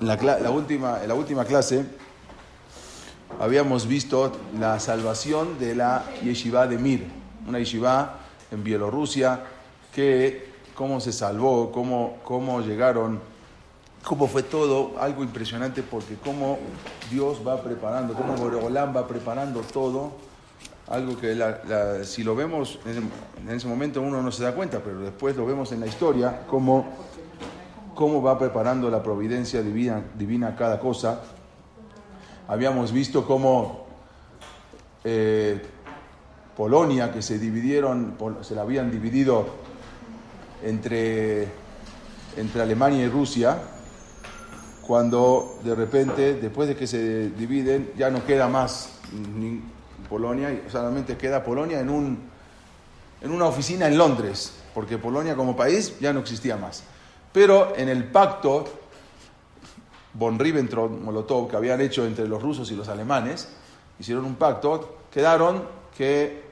La última, en la última clase habíamos visto la salvación de la yeshiva de Mir, una yeshiva en Bielorrusia, que cómo se salvó, cómo, cómo llegaron, cómo fue todo, algo impresionante porque cómo Dios va preparando, cómo Boreolam va preparando todo, algo que si lo vemos en en ese momento uno no se da cuenta, pero después lo vemos en la historia, cómo, cómo va preparando la providencia divina, divina cada cosa. Habíamos visto cómo eh, Polonia, que se dividieron, se la habían dividido entre, entre Alemania y Rusia, cuando de repente, después de que se dividen, ya no queda más ni Polonia, solamente queda Polonia en, un, en una oficina en Londres, porque Polonia como país ya no existía más. Pero en el pacto von Ribbentrop-Molotov que habían hecho entre los rusos y los alemanes, hicieron un pacto, quedaron que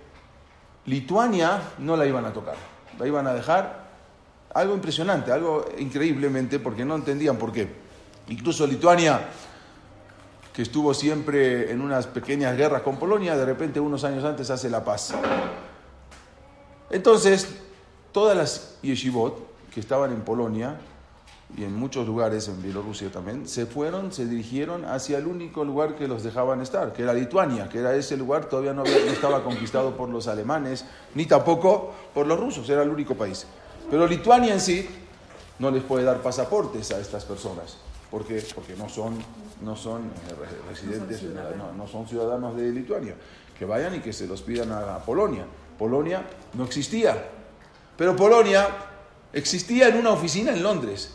Lituania no la iban a tocar, la iban a dejar algo impresionante, algo increíblemente, porque no entendían por qué. Incluso Lituania, que estuvo siempre en unas pequeñas guerras con Polonia, de repente unos años antes hace la paz. Entonces, todas las yeshivot que estaban en Polonia y en muchos lugares, en Bielorrusia también, se fueron, se dirigieron hacia el único lugar que los dejaban estar, que era Lituania, que era ese lugar, todavía no, estaba conquistado por los alemanes, ni tampoco por los rusos, era el único país. Pero Lituania en sí no les puede dar pasaportes a estas personas. ¿Por? Porque no son, no son eh, re- residentes, no, son ciudadanos de Lituania. Que vayan y que se los pidan a Polonia. Polonia no existía. Pero Polonia existía en una oficina en Londres.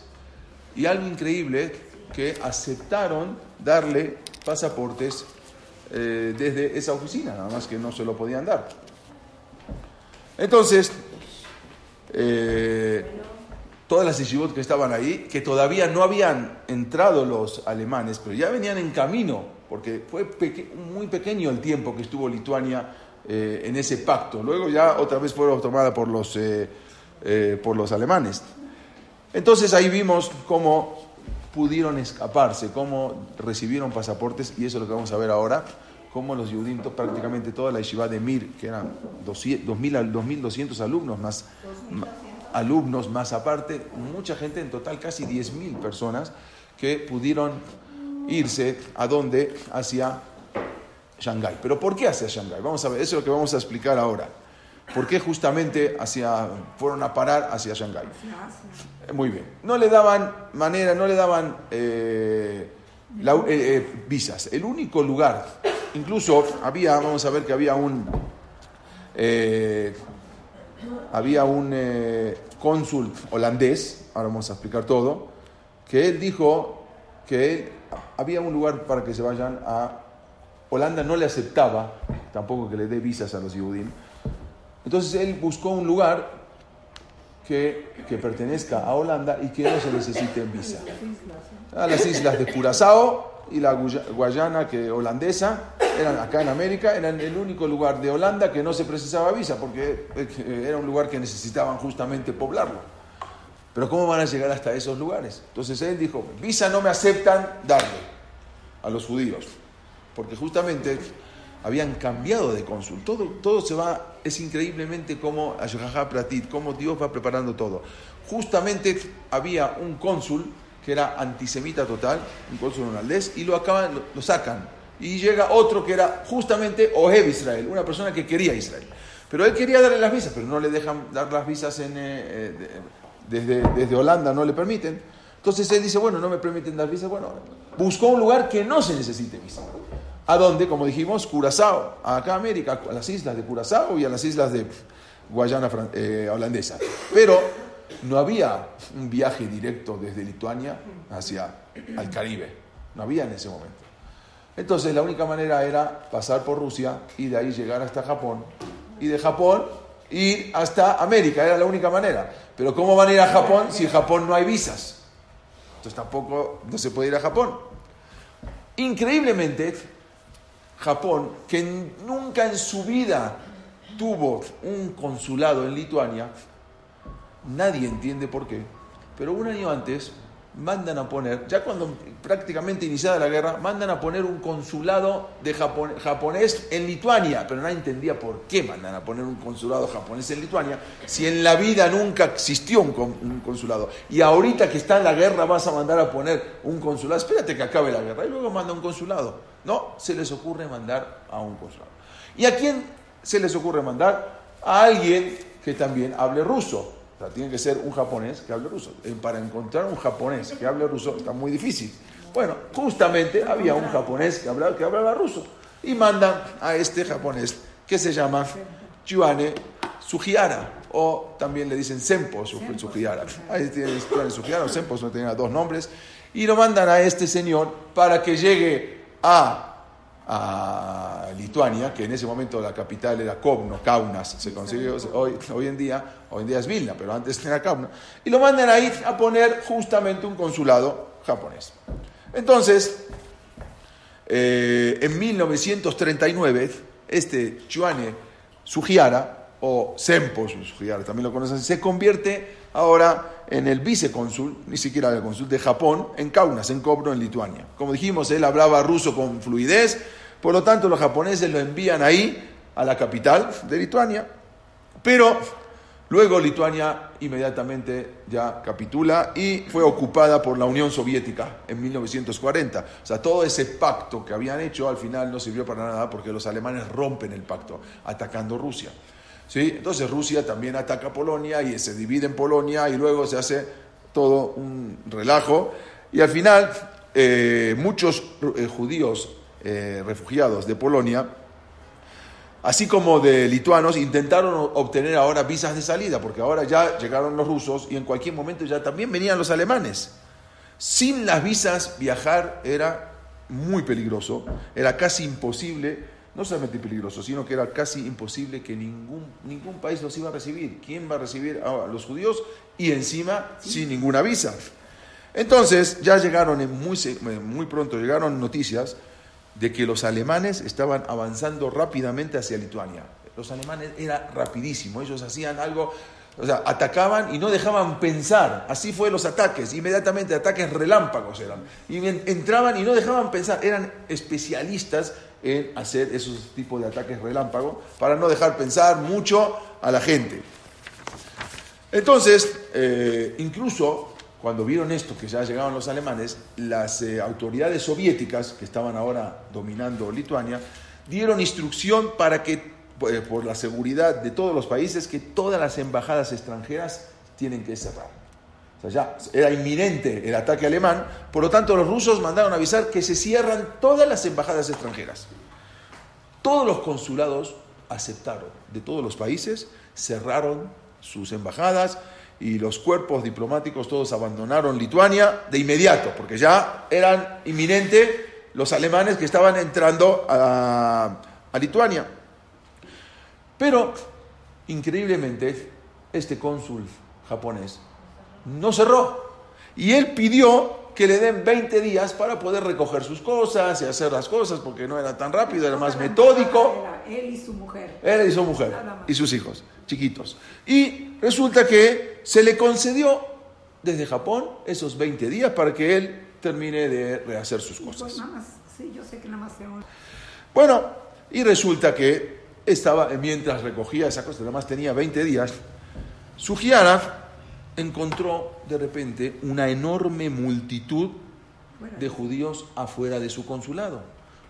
Y algo increíble, que aceptaron darle pasaportes eh, desde esa oficina, nada más que no se lo podían dar. Entonces, eh, todas las yeshivot que estaban ahí, que todavía no habían entrado los alemanes, pero ya venían en camino, porque fue muy pequeño el tiempo que estuvo Lituania eh, en ese pacto. Luego ya otra vez fueron tomadas por los, eh, por los alemanes. Entonces ahí vimos cómo pudieron escaparse, cómo recibieron pasaportes, y eso es lo que vamos a ver ahora, cómo los Yudim, to- prácticamente toda la yeshiva de Mir, que eran 200 2.000 al- 2.200 alumnos más, alumnos más aparte, mucha gente, en total casi 10.000 personas, que pudieron irse a dónde, hacia Shanghái. Pero ¿por qué hacia Shanghái? Vamos a ver, eso es lo que vamos a explicar ahora. ¿Por qué justamente hacia, fueron a parar hacia Shanghái? Eh, Muy bien. No le daban manera, no le daban eh, la- eh, eh, visas. El único lugar, incluso había, vamos a ver que había un, había un cónsul holandés, ahora vamos a explicar todo, que él dijo que él- había un lugar para que se vayan a Holanda, no le aceptaba tampoco que le dé visas a los Yehudim. Entonces él buscó un lugar que, que pertenezca a Holanda y que no se necesite visa. A las islas de Curazao y la Guayana que holandesa eran acá en América, eran el único lugar de Holanda que no se precisaba visa porque eh, era un lugar que necesitaban justamente poblarlo. Pero ¿cómo van a llegar hasta esos lugares? Entonces él dijo, visa no me aceptan darle a los judíos, porque justamente habían cambiado de cónsul. Todo, todo se va, es increíblemente como Ashgaha Pratit, cómo Dios va preparando todo. Justamente había un cónsul que era antisemita total, un cónsul holandés, y lo acaban, lo, sacan. Y llega otro que era justamente Ohev Israel, una persona que quería Israel. Pero él quería darle las visas, pero no le dejan dar las visas en, eh, eh, de- desde, desde Holanda, no le permiten. Entonces él dice, bueno, no me permiten dar visas, bueno, buscó un lugar que no se necesite visa. ¿A dónde? Como dijimos, Curazao, acá América, a las islas de Curazao y a las islas de Guayana eh, holandesa. Pero no había un viaje directo desde Lituania hacia el Caribe. No había en ese momento. Entonces la única manera era pasar por Rusia y de ahí llegar hasta Japón. Y de Japón ir hasta América, era la única manera. Pero ¿cómo van a ir a Japón si en Japón no hay visas? Entonces tampoco no se puede ir a Japón. Increíblemente, Japón, que nunca en su vida tuvo un consulado en Lituania, nadie entiende por qué, pero un año antes mandan a poner, ya cuando prácticamente iniciada la guerra, mandan a poner un consulado de japonés en Lituania, pero nadie entendía por qué mandan a poner un consulado japonés en Lituania, si en la vida nunca existió un, consulado. Y ahorita que está en la guerra vas a mandar a poner un consulado, espérate que acabe la guerra y luego manda un consulado. No, se les ocurre mandar a un consulado. ¿Y a quién se les ocurre mandar? A alguien que también hable ruso tiene que ser un japonés que hable ruso. Eh, para encontrar un japonés que hable ruso está muy difícil. Bueno, justamente había un japonés que hablaba, que hablaba ruso. Y mandan a este japonés que se llama Chuane Sugiara. O también le dicen Sempo Sugiara. Ahí tiene Sugiara o Sempo, no tenía dos nombres. Y lo mandan a este señor para que llegue a a Lituania, que en ese momento la capital era Kovno, Kaunas, se consiguió hoy, hoy en día, hoy en día es Vilna, pero antes era Kaunas, y lo mandan ahí a poner justamente un consulado japonés. Entonces, eh, en 1939, este Chuane Sugiara, o Sempo Sugiara, también lo conocen, se convierte ahora en el vicecónsul, ni siquiera el cónsul de Japón, en Kaunas, en Kovno, en Lituania. Como dijimos, él hablaba ruso con fluidez, por lo tanto los japoneses lo envían ahí, a la capital de Lituania, pero luego Lituania inmediatamente ya capitula y fue ocupada por la Unión Soviética en 1940. O sea, todo ese pacto que habían hecho al final no sirvió para nada porque los alemanes rompen el pacto atacando Rusia. ¿Sí? Entonces Rusia también ataca Polonia y se divide en Polonia y luego se hace todo un relajo. Y al final eh, muchos eh, judíos eh, refugiados de Polonia, así como de lituanos, intentaron obtener ahora visas de salida, porque ahora ya llegaron los rusos y en cualquier momento ya también venían los alemanes. Sin las visas viajar era muy peligroso, era casi imposible no solamente peligroso, sino que era casi imposible que ningún, ningún país los iba a recibir. ¿Quién va a recibir a los judíos? Y encima sin ninguna visa. Entonces ya llegaron, muy, muy pronto llegaron noticias de que los alemanes estaban avanzando rápidamente hacia Lituania. Los alemanes era rapidísimo, ellos hacían algo, o sea, atacaban y no dejaban pensar. Así fue los ataques, inmediatamente ataques relámpagos eran. Y entraban y no dejaban pensar, eran especialistas en hacer esos tipos de ataques relámpago para no dejar pensar mucho a la gente. Entonces, eh, incluso cuando vieron esto, que ya llegaban los alemanes, las eh, autoridades soviéticas, que estaban ahora dominando Lituania, dieron instrucción para que, eh, por la seguridad de todos los países, que todas las embajadas extranjeras tienen que cerrar ya era inminente el ataque alemán, por lo tanto los rusos mandaron avisar que se cierran todas las embajadas extranjeras. Todos los consulados aceptaron, de todos los países, cerraron sus embajadas y los cuerpos diplomáticos todos abandonaron Lituania de inmediato, porque ya eran inminentes los alemanes que estaban entrando a Lituania. Pero, increíblemente, este cónsul japonés no cerró. Y él pidió que le den 20 días para poder recoger sus cosas y hacer las cosas, porque no era tan rápido, era más metódico. él y su mujer. Él y su mujer, y sus hijos, chiquitos. Y resulta que se le concedió desde Japón esos 20 días para que él termine de rehacer sus cosas. Bueno, y resulta que estaba, mientras recogía esa cosa, nada más tenía 20 días, su encontró de repente una enorme multitud de judíos afuera de su consulado.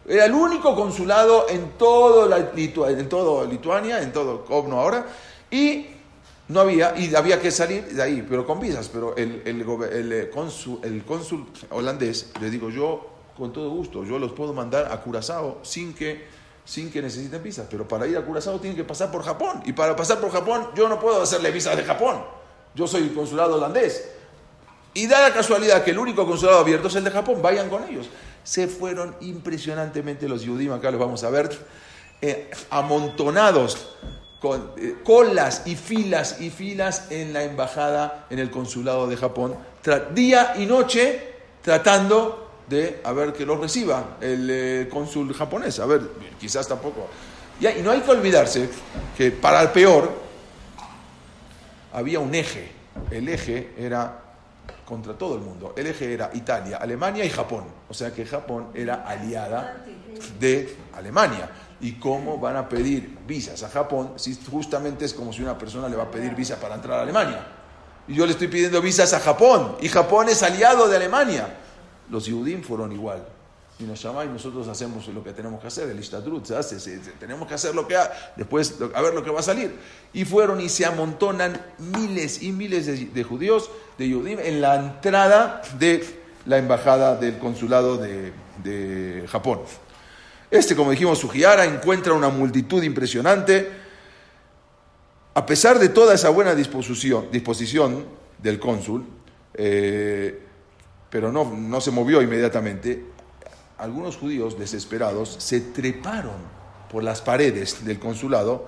Era el único consulado en todo, la, en todo Lituania, en todo Kovno ahora, y no había, y había que salir de ahí, pero con visas. Pero el, el, el, eh, cónsul, el cónsul holandés le digo, yo con todo gusto, yo los puedo mandar a Curazao sin que, sin que necesiten visas, pero para ir a Curazao tienen que pasar por Japón, y para pasar por Japón yo no puedo hacerle visas de Japón yo soy el consulado holandés. Y da la casualidad que el único consulado abierto es el de Japón, vayan con ellos. Se fueron impresionantemente los Yudim, acá los vamos a ver, eh, amontonados, con eh, colas y filas y filas en la embajada, en el consulado de Japón, día y noche tratando de a ver que los reciba el eh, cónsul japonés. A ver, quizás tampoco. y no hay que olvidarse que para el peor, había un eje. El eje era contra todo el mundo. El eje era Italia, Alemania y Japón. O sea que Japón era aliada de Alemania. ¿Y cómo van a pedir visas a Japón si justamente es como si una persona le va a pedir visa para entrar a Alemania? Y yo le estoy pidiendo visas a Japón y Japón es aliado de Alemania. Los Yudim fueron igual. Y nos llamáis, nosotros hacemos lo que tenemos que hacer, el Istadrut se hace, tenemos que hacer lo que después a ver lo que va a salir. Y fueron y se amontonan miles y miles de, judíos, de Yudim, en la entrada de la embajada del consulado de, Japón. Este, como dijimos, Sugiara encuentra una multitud impresionante. A pesar de toda esa buena disposición, disposición del cónsul, eh, pero no, no se movió inmediatamente, algunos judíos desesperados se treparon por las paredes del consulado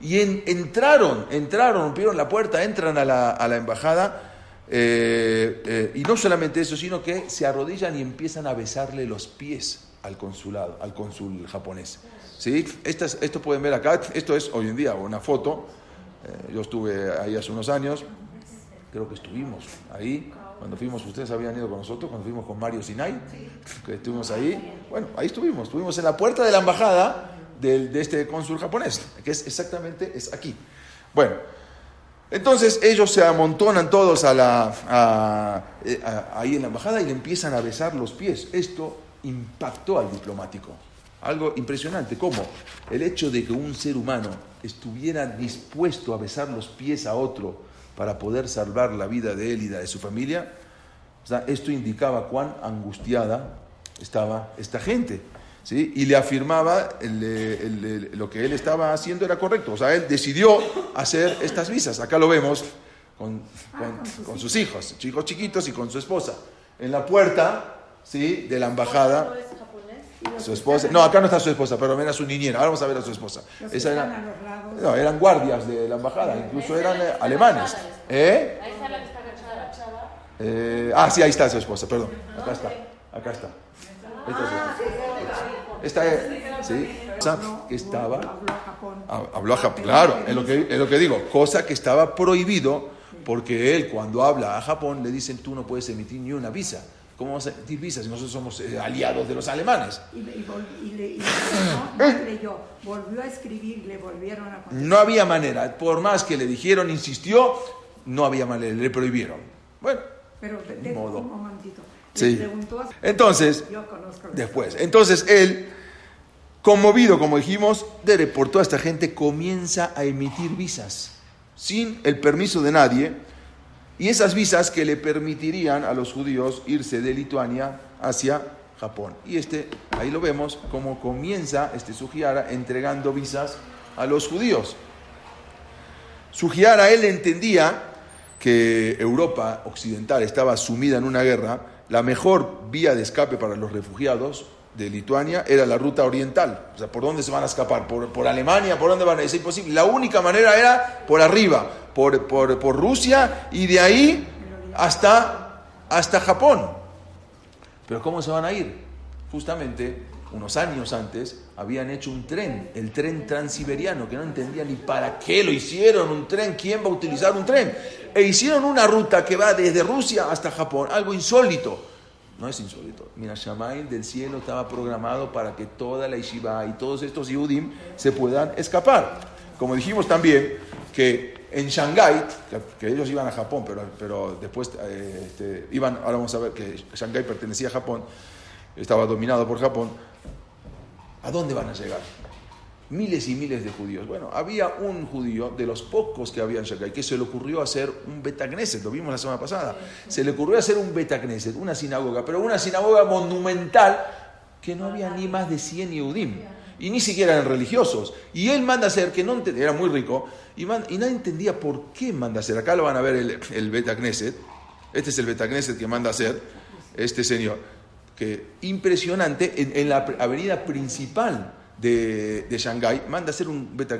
y entraron, entraron, rompieron la puerta, entran a la, embajada eh, eh, y no solamente eso, sino que se arrodillan y empiezan a besarle los pies al consulado, al cónsul japonés. ¿Sí? esto pueden ver acá, esto es hoy en día una foto, eh, yo estuve ahí hace unos años, creo que estuvimos ahí, cuando fuimos, ustedes habían ido con nosotros, cuando fuimos con Mario Sinai, que estuvimos ahí, bueno, ahí estuvimos, estuvimos en la puerta de la embajada de, este cónsul japonés, que es exactamente, es aquí. Bueno, entonces ellos se amontonan todos a la, eh, ahí en la embajada y le empiezan a besar los pies. Esto impactó al diplomático. Algo impresionante, como el hecho de que un ser humano estuviera dispuesto a besar los pies a otro para poder salvar la vida de él y de su familia, esto indicaba cuán angustiada estaba esta gente. ¿sí? Y le afirmaba lo que él estaba haciendo era correcto. O sea, él decidió hacer estas visas. Acá lo vemos con, con sus hijos, chicos chiquitos y con su esposa. En la puerta ¿sí? de la embajada. Su esposa, no, acá no está su esposa, pero era su niñera. Ahora vamos a ver a su esposa. Esa era, no, eran guardias de la embajada, incluso eran eh, alemanes. ¿Eh? Ahí está la que está. Eh, ah, sí, ahí está su esposa, perdón. Acá está, acá está. Esta es, sí, que estaba, habló a Japón, claro, es lo, que, es lo que digo, cosa que estaba prohibido porque él cuando habla a Japón le dicen tú no puedes emitir ni una visa. ¿Cómo vamos a emitir visas si nosotros somos eh, aliados de los alemanes? Y, le, no, volvió a escribir, le volvieron a No había manera, por más que le dijeron, insistió, no había manera, le prohibieron. Bueno, pero de, modo. un momentito. Sí. Entonces, después, entonces él, conmovido, como dijimos, de por toda esta gente, comienza a emitir visas sin el permiso de nadie y esas visas que le permitirían a los judíos irse de Lituania hacia Japón. Y este, ahí lo vemos, cómo comienza este Sugiara entregando visas a los judíos. Sugiara, él entendía que Europa occidental estaba sumida en una guerra, la mejor vía de escape para los refugiados de Lituania era la ruta oriental. O sea, ¿por dónde se van a escapar? ¿Por, por Alemania? ¿Por dónde van a? Es imposible. La única manera era por arriba, por, por, por Rusia y de ahí hasta, hasta Japón. Pero ¿cómo se van a ir? Justamente unos años antes habían hecho un tren, el tren transiberiano, que no entendía ni para qué lo hicieron, un tren, quién va a utilizar un tren. E hicieron una ruta que va desde Rusia hasta Japón, algo insólito. No es insólito. Mira, Shamaim del cielo estaba programado para que toda la Yeshiva y todos estos Yehudim se puedan escapar. Como dijimos también que en Shanghái, que, ellos iban a Japón, pero, pero después eh, este, iban, ahora vamos a ver que Shanghái pertenecía a Japón, estaba dominado por Japón, ¿a dónde van a llegar? Miles y miles de judíos. Bueno, había un judío de los pocos que había en Shanghái que se le ocurrió hacer un Betagneset, lo vimos la semana pasada. Se le ocurrió hacer un Betagneset, una sinagoga, pero una sinagoga monumental que no había ni más de 100 Yehudim y ni siquiera eran religiosos. Y él manda a hacer, que no era muy rico, y, nadie entendía por qué manda a hacer. Acá lo van a ver el, el Betagneset, este es el Betagneset que manda a hacer este señor, que impresionante en, en la avenida principal de, de Shanghái, manda a hacer un Beta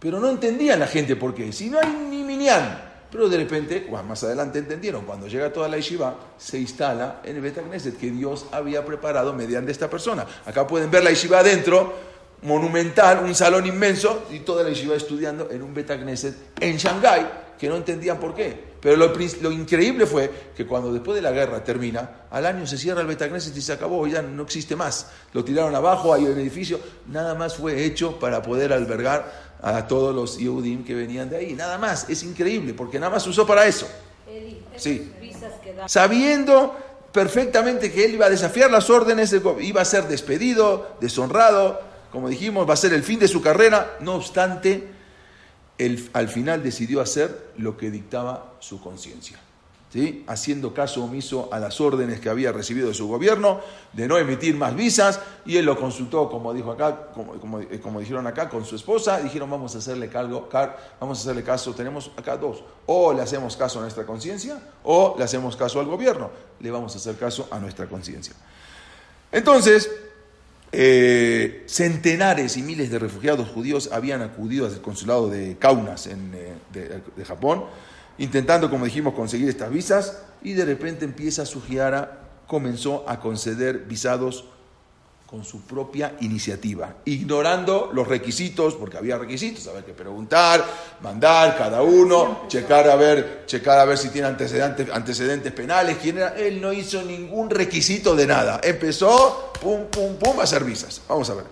Pero no entendían la gente por qué. Si no hay ni minyan. Pero de repente, más adelante entendieron, cuando llega toda la yeshiva, se instala en el Beta que Dios había preparado mediante esta persona. Acá pueden ver la yeshiva adentro, monumental, un salón inmenso, y toda la yeshiva estudiando en un Beta en Shanghái, que no entendían por qué. Pero lo, lo increíble fue que cuando después de la guerra termina, al año se cierra el Betagneset y se acabó, ya no existe más. Lo tiraron abajo, hay un edificio, nada más fue hecho para poder albergar a todos los Yehudim que venían de ahí. Nada más, es increíble, porque nada más se usó para eso. Sí. Sabiendo perfectamente que él iba a desafiar las órdenes, iba a ser despedido, deshonrado, como dijimos, va a ser el fin de su carrera, no obstante, él al final decidió hacer lo que dictaba su conciencia. ¿sí? Haciendo caso omiso a las órdenes que había recibido de su gobierno de no emitir más visas, y él lo consultó, como dijo acá, como, como- eh, dijeron acá, con su esposa, dijeron vamos a hacerle cargo, car- vamos a hacerle caso, tenemos acá dos, o le hacemos caso a nuestra conciencia, o le hacemos caso al gobierno, le vamos a hacer caso a nuestra conciencia. Entonces, eh, centenares y miles de refugiados judíos habían acudido al consulado de Kaunas en, eh, de, de Japón, intentando, como dijimos, conseguir estas visas, y de repente empieza Sugiara, comenzó a conceder visados con su propia iniciativa, ignorando los requisitos, porque había requisitos, había que preguntar, mandar cada uno, checar a ver, checar a ver si tiene antecedentes, antecedentes penales, quién era, él no hizo ningún requisito de nada, empezó, pum, pum, pum, a hacer visas. Vamos a ver.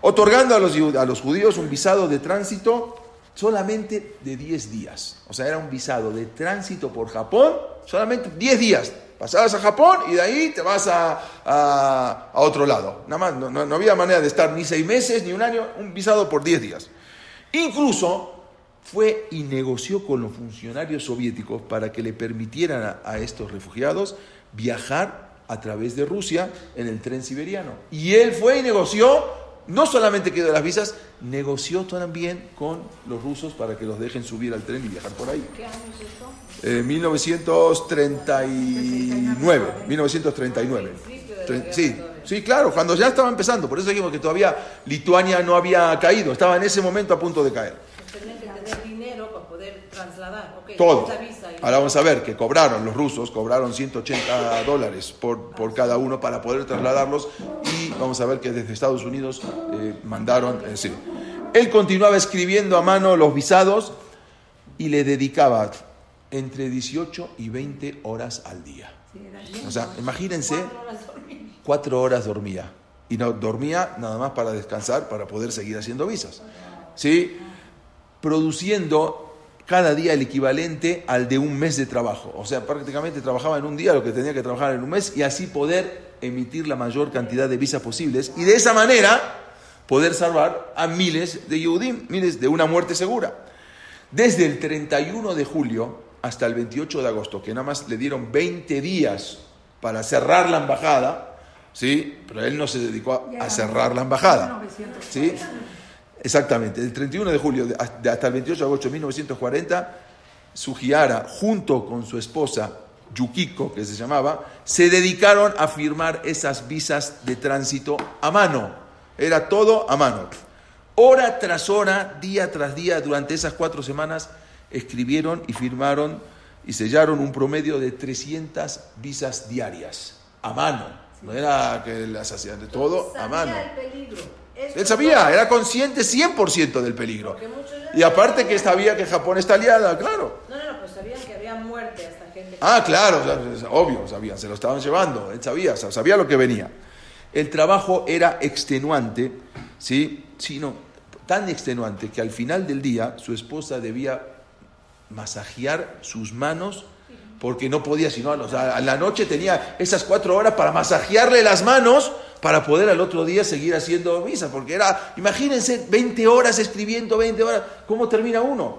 Otorgando a los, a los judíos un visado de tránsito solamente de 10 días. O sea, era un visado de tránsito por Japón, solamente 10 días. Pasabas a Japón y de ahí te vas a, a- otro lado. Nada más, no, no- no había manera de estar ni seis meses ni un año, un visado por 10 días. Incluso fue y negoció con los funcionarios soviéticos para que le permitieran a, a estos refugiados viajar a través de Rusia en el tren siberiano. Y él fue y negoció, no solamente quedó las visas, negoció también con los rusos para que los dejen subir al tren y viajar por ahí. ¿Qué año es esto? Eh, 1939, 1939. Principio de la Tre- guerra Sí, todavía. sí, claro, cuando ya estaba empezando, por eso dijimos que todavía Lituania no había caído, estaba en ese momento a punto de caer. Ok, Todo. Ahora vamos a ver que cobraron, los rusos cobraron 180 dólares por, por cada uno para poder trasladarlos y vamos a ver que desde Estados Unidos eh, mandaron, eh, sí. Él continuaba escribiendo a mano los visados y le dedicaba entre 18 y 20 horas al día. O sea, imagínense, Cuatro horas dormir. cuatro horas dormía. Y no dormía nada más para descansar, para poder seguir haciendo visas. ¿Sí? Produciendo cada día el equivalente al de un mes de trabajo. O sea, prácticamente trabajaba en un día lo que tenía que trabajar en un mes y así poder emitir la mayor cantidad de visas posibles. Y de esa manera poder salvar a miles de Yehudim, miles de una muerte segura. Desde el 31 de julio hasta el 28 de agosto, que nada más le dieron 20 días para cerrar la embajada, ¿sí? Pero él no se dedicó a, a cerrar la embajada, 1940. ¿sí? Exactamente, del 31 de julio de- de- hasta el 28 de agosto de 1940, Sugiara, junto con su esposa Yukiko, que se llamaba, se dedicaron a firmar esas visas de tránsito a mano. Era todo a mano. Hora tras hora, día tras día, durante esas cuatro semanas, escribieron y firmaron y sellaron un promedio de 300 visas diarias, a mano. No era que las hacían de todo, a mano. Él sabía, era consciente 100% del peligro. Y aparte que sabía que Japón está aliada, claro. No, no, no, pues sabían que había muerte gente. Ah, claro, obvio, sabían, se lo estaban llevando, él sabía, sa- sabía lo que venía. El trabajo era extenuante, ¿sí? Sino tan extenuante que al final del día su esposa debía masajear sus manos porque no podía sino, a la noche tenía esas cuatro horas para masajearle las manos para poder al otro día seguir haciendo misa, porque era, imagínense, 20 horas escribiendo, 20 horas, ¿cómo termina uno?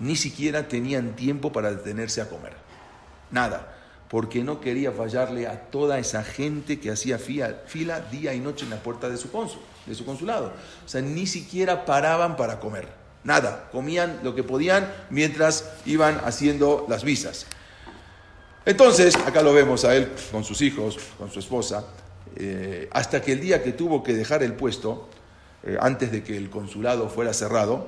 Ni siquiera tenían tiempo para detenerse a comer. Nada. Porque no quería fallarle a toda esa gente que hacía fila, fila día y noche en la puerta de su, cónsul, de su consulado. O sea, ni siquiera paraban para comer. Nada. Comían lo que podían mientras iban haciendo las visas. Entonces, acá lo vemos a él con sus hijos, con su esposa, eh, hasta que el día que tuvo que dejar el puesto, eh, antes de que el consulado fuera cerrado,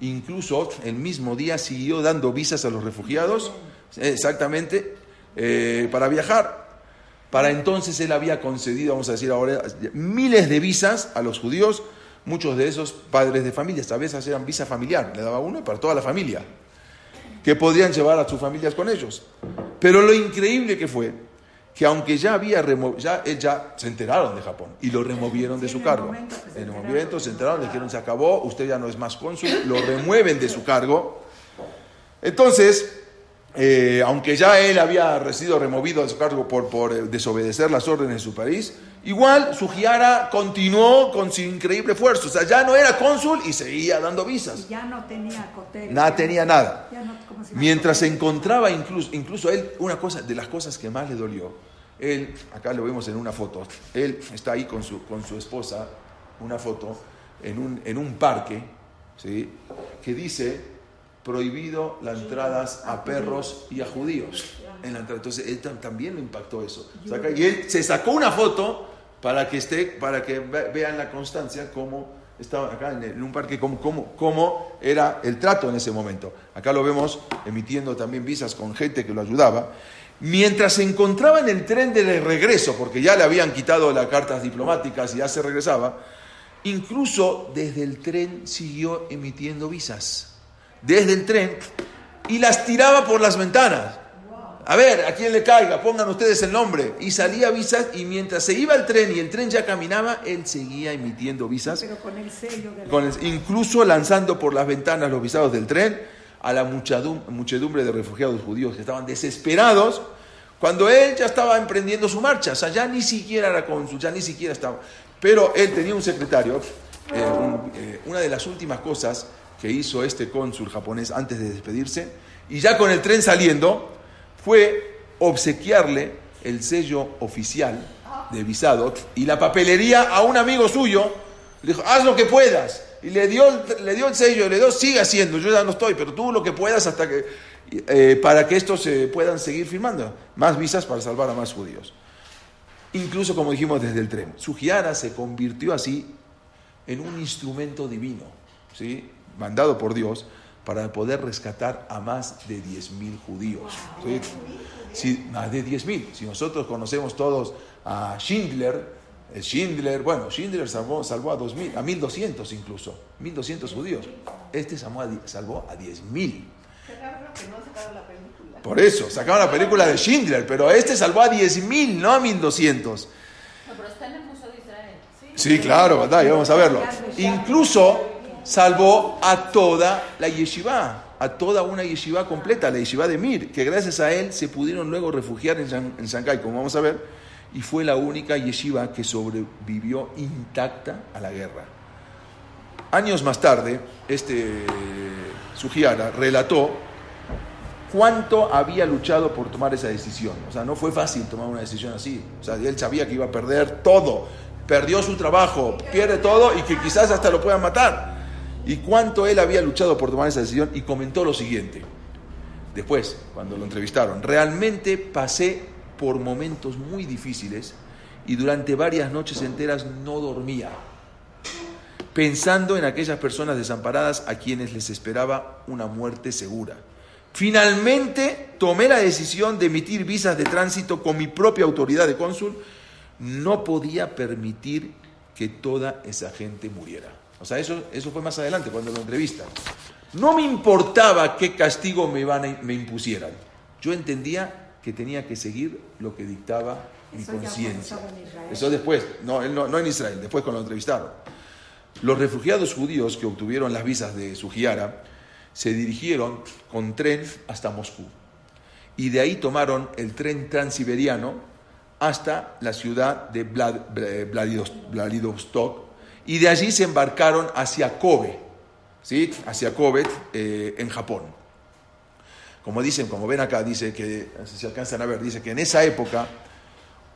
incluso el mismo día siguió dando visas a los refugiados, exactamente, eh, para viajar. Para entonces él había concedido, vamos a decir ahora, miles de visas a los judíos, muchos de esos padres de familias, a veces eran visa familiar, le daba uno para toda la familia. que podrían llevar a sus familias con ellos. Pero lo increíble que fue que aunque ya había remo- ya, eh, ya se enteraron de Japón y lo removieron de su cargo. En el momento se enteraron, le dijeron se acabó, usted ya no es más cónsul, lo remueven de su cargo. Entonces, eh, aunque ya él había sido removido de su cargo por, por eh, desobedecer las órdenes de su país, igual Sugiara continuó con su increíble esfuerzo. O sea, ya no era cónsul y seguía dando visas. Y ya no tenía cotero. Nada tenía nada. Ya no, como si no Mientras se encontraba incluso, incluso a él, una cosa de las cosas que más le dolió, él, acá lo vemos en una foto, él está ahí con su, con su esposa, una foto, en un, en un parque, ¿sí? que dice prohibido las entradas a perros y a judíos. En la entrada. Entonces él tam- también lo impactó eso. Y él se sacó una foto para que esté, para que ve- vean la constancia cómo estaba acá en, un parque, cómo, cómo era el trato en ese momento. Acá lo vemos emitiendo también visas con gente que lo ayudaba. Mientras se encontraba en el tren de regreso, porque ya le habían quitado las cartas diplomáticas y ya se regresaba, incluso desde el tren siguió emitiendo visas. Desde el tren y las tiraba por las ventanas. A ver, a quién le caiga, pongan ustedes el nombre. Y salía visas y mientras se iba el tren y el tren ya caminaba, él seguía emitiendo visas, Pero con el sello de la- con el- incluso lanzando por las ventanas los visados del tren a la muchedum- muchedumbre de refugiados judíos que estaban desesperados cuando él ya estaba emprendiendo su marcha. O sea, ya ni siquiera era cónsul, ya ni siquiera estaba. Pero él tenía un secretario. eh, un- eh, una de las últimas cosas que hizo este cónsul japonés antes de despedirse, y ya con el tren saliendo, fue obsequiarle el sello oficial de visado y la papelería a un amigo suyo. Le dijo, haz lo que puedas. Y le dio, le dio el sello, le dio, sigue haciendo, yo ya no estoy, pero tú lo que puedas hasta que, eh, para que estos se puedan seguir firmando. Más visas para salvar a más judíos. Incluso, como dijimos, desde el tren. Sugiara se convirtió así en un instrumento divino, ¿sí? Mandado por Dios, para poder rescatar a más de 10.000 judíos. ¿sí? Si- más de 10.000. Si nosotros conocemos todos a Schindler, el Schindler, bueno, Schindler salvó, salvó a 2.000, a 1.200 incluso, 1.200 judíos. Este salvó a, salvó a 10.000. Por eso, sacaron la película de Schindler, pero este salvó a 10.000, no a 1.200. No, pero está en el Museo de Israel. Sí, claro, ¿verdad? Y vamos a verlo. Incluso salvó a toda la yeshiva, a toda una yeshiva completa, la yeshiva de Mir, que gracias a él se pudieron luego refugiar en, en Shanghái, como vamos a ver, y fue la única yeshiva que sobrevivió intacta a la guerra. Años más tarde, este Sugiara relató cuánto había luchado por tomar esa decisión. O sea, no fue fácil tomar una decisión así. O sea, él sabía que iba a perder todo. Perdió su trabajo, pierde todo y que quizás hasta lo puedan matar. Y cuánto él había luchado por tomar esa decisión y comentó lo siguiente. Después, cuando lo entrevistaron, realmente pasé por momentos muy difíciles y durante varias noches enteras no dormía pensando en aquellas personas desamparadas a quienes les esperaba una muerte segura. Finalmente tomé la decisión de emitir visas de tránsito con mi propia autoridad de cónsul. No podía permitir que toda esa gente muriera. O sea, eso, eso fue más adelante, cuando lo entrevistan. No me importaba qué castigo me, iban a- me impusieran. Yo entendía que tenía que seguir lo que dictaba mi conciencia. Eso después, no, no, no en Israel, después cuando lo entrevistaron. Los refugiados judíos que obtuvieron las visas de Sugiara se dirigieron con tren hasta Moscú. Y de ahí tomaron el tren transiberiano hasta la ciudad de Vladidos- Vladivostok. Y de allí se embarcaron hacia Kobe, ¿sí? hacia Kobe, eh, en Japón. Como dicen, como ven acá, dice que, si se alcanzan a ver, dice que en esa época,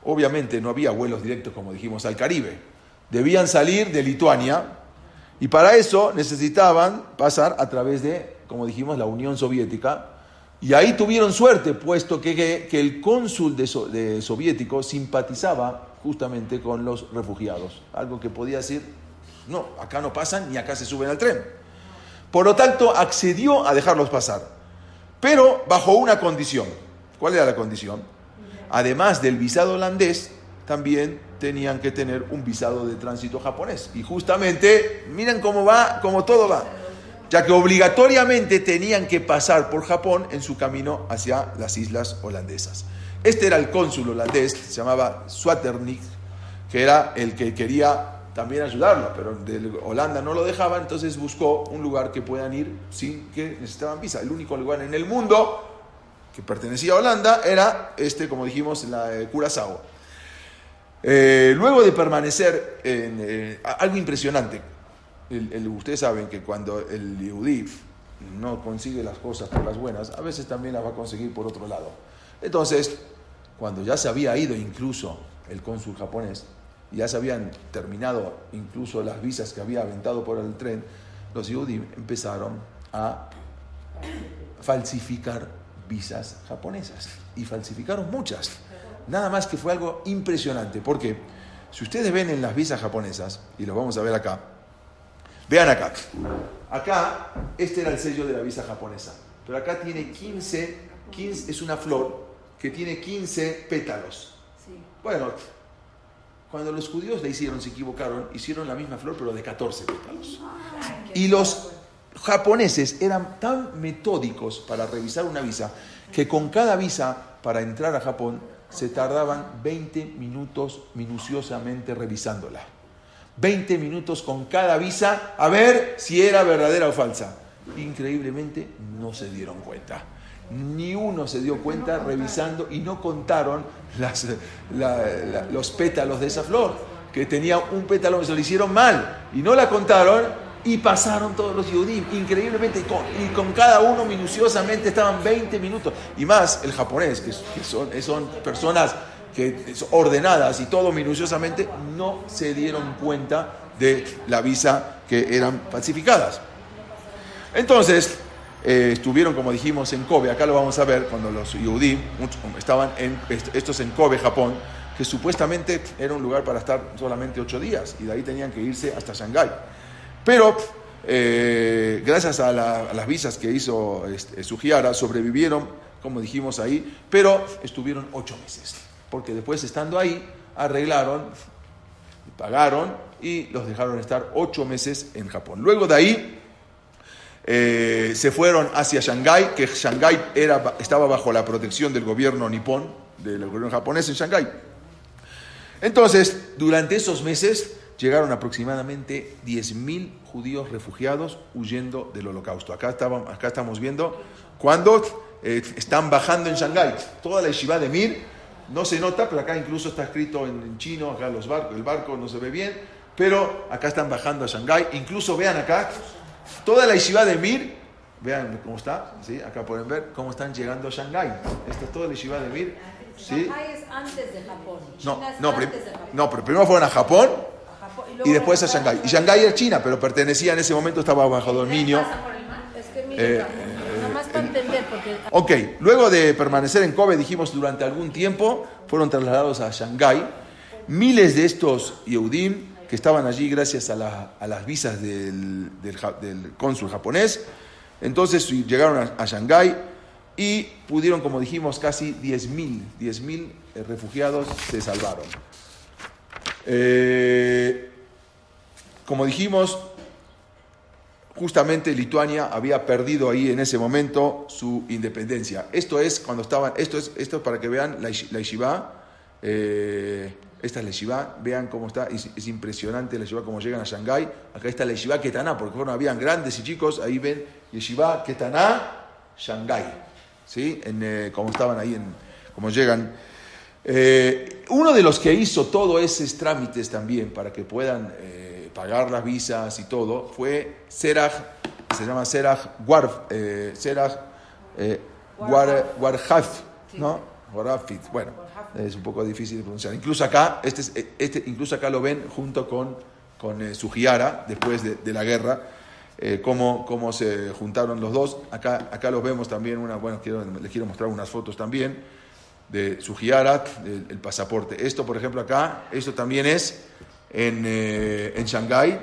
obviamente no había vuelos directos, como dijimos, al Caribe. Debían salir de Lituania y para eso necesitaban pasar a través de, como dijimos, la Unión Soviética. Y ahí tuvieron suerte, puesto que, que- el cónsul de soviético simpatizaba justamente con los refugiados. Algo que podía decir, no, acá no pasan ni acá se suben al tren. Por lo tanto, accedió a dejarlos pasar, pero bajo una condición. ¿Cuál era la condición? Además del visado holandés, también tenían que tener un visado de tránsito japonés. Y justamente, miren cómo va, cómo todo va. ya que obligatoriamente tenían que pasar por Japón en su camino hacia las islas holandesas. Este era el cónsul holandés, se llamaba Swaternik, que era el que quería también ayudarlo, pero Holanda no lo dejaba, entonces buscó un lugar que puedan ir sin que necesitaban visa. El único lugar en el mundo que pertenecía a Holanda era este, como dijimos, la de Curazao. Eh, luego de permanecer en eh, algo impresionante, el- ustedes saben que cuando el Yehudí no consigue las cosas por las buenas, a veces también las va a conseguir por otro lado. Entonces, cuando ya se había ido incluso el cónsul japonés, ya se habían terminado incluso las visas que había aventado por el tren, los Yehudí empezaron a falsificar visas japonesas. Y falsificaron muchas. Nada más que fue algo impresionante. Porque si ustedes ven en las visas japonesas, y lo vamos a ver acá, vean acá. Acá, este era el sello de la visa japonesa. Pero acá tiene 15, 15 es una flor que tiene 15 pétalos. Sí. Bueno, cuando los judíos le hicieron, se equivocaron, hicieron la misma flor, pero de 14 pétalos. Y los japoneses eran tan metódicos para revisar una visa que con cada visa para entrar a Japón se tardaban 20 minutos minuciosamente revisándola. 20 minutos con cada visa a ver si era verdadera o falsa. Increíblemente no se dieron cuenta. Ni uno se dio cuenta revisando y no contaron los pétalos de esa flor, que tenía un pétalo, se lo hicieron mal y no la contaron y pasaron todos los Yudim, increíblemente, y con, cada uno minuciosamente estaban 20 minutos. Y más el japonés, que, son personas que son ordenadas y todo minuciosamente, no se dieron cuenta de la visa que eran falsificadas. Entonces, eh, estuvieron, como dijimos, en Kobe, acá lo vamos a ver, cuando los Yehudí estaban en, est- estos en Kobe, Japón, que supuestamente era un lugar para estar solamente ocho días, y de ahí tenían que irse hasta Shanghái. Pero, eh, gracias a, la- a las visas que hizo este, sobrevivieron, como dijimos ahí, pero estuvieron ocho meses, porque después estando ahí, arreglaron pagaron y los dejaron estar ocho meses en Japón. Luego de ahí eh, se fueron hacia Shanghái, que Shanghái estaba bajo la protección del gobierno nipón, del gobierno japonés en Shanghái. Entonces, durante esos meses llegaron aproximadamente 10.000 judíos refugiados huyendo del holocausto. Acá, estaban- acá estamos viendo cuando eh, están bajando en Shanghái. Toda la yeshiva de Mir no se nota, pero acá incluso está escrito en, en chino, acá los barcos, el barco no se ve bien, pero acá están bajando a Shanghái. Incluso vean acá, toda la yeshiva de Mir, vean cómo está, ¿sí? acá pueden ver cómo están llegando a Shanghái. Esta es toda la yeshiva de Mir. ¿sí? Es antes de Japón. No, no, no, pero primero fueron a Japón y después a. Shanghái. Y Shanghái era China, pero pertenecía en ese momento, estaba bajo dominio. Eh, Ok, luego de permanecer en Kobe, dijimos durante algún tiempo, fueron trasladados a Shanghái. Miles de estos Yehudim que estaban allí gracias a, la- a las visas del, del cónsul japonés. Entonces llegaron a, a Shanghái y pudieron, como dijimos, casi 10.000 10.000 eh, refugiados se salvaron. Eh, como dijimos, justamente Lituania había perdido ahí en ese momento su independencia. Esto es cuando estaban, esto es, esto es para que vean la, la eh, esta es la yeshiva, vean cómo está, es, es impresionante la yeshiva, cómo llegan a Shanghái. Acá está la yeshiva Ketaná, porque fueron, habían grandes y chicos, ahí ven yeshiva Ketaná, Shanghái, ¿sí? En, eh, cómo estaban ahí, en, cómo llegan. Eh, uno de los que hizo todos esos trámites también para que puedan eh, pagar las visas y todo fue Seraj, se llama Seraj Warf, eh, Seraj War- Warhaf, ¿no? Warhafit, bueno, es un poco difícil de pronunciar. Incluso acá, este, es- este, incluso acá lo ven junto con, con eh, después de, de la guerra, eh, cómo, cómo se juntaron los dos. Acá, acá los vemos también, una, bueno, quiero, les quiero mostrar unas fotos también de Sugiara, el, el pasaporte. Esto, por ejemplo, acá, esto también es en, eh, en Shanghái.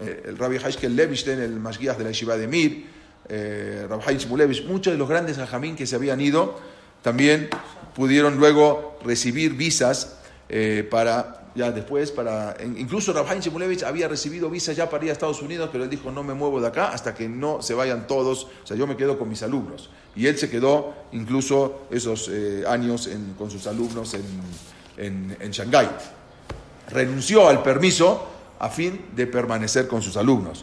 Eh, el Rabbi Haishkel Levishten, el Mashgiach de la Yeshiva de Mir, eh, Rabbi Haim Shmulevich, muchos de los grandes hajamín que se habían ido, también pudieron luego recibir visas eh, para ya después, para, incluso Rabhaim Shemulevich había recibido visa ya para ir a Estados Unidos, pero él dijo, no me muevo de acá hasta que no se vayan todos, o sea, yo me quedo con mis alumnos. Y él se quedó incluso esos eh, años con sus alumnos en, en, en Shanghái. Renunció al permiso a fin de permanecer con sus alumnos.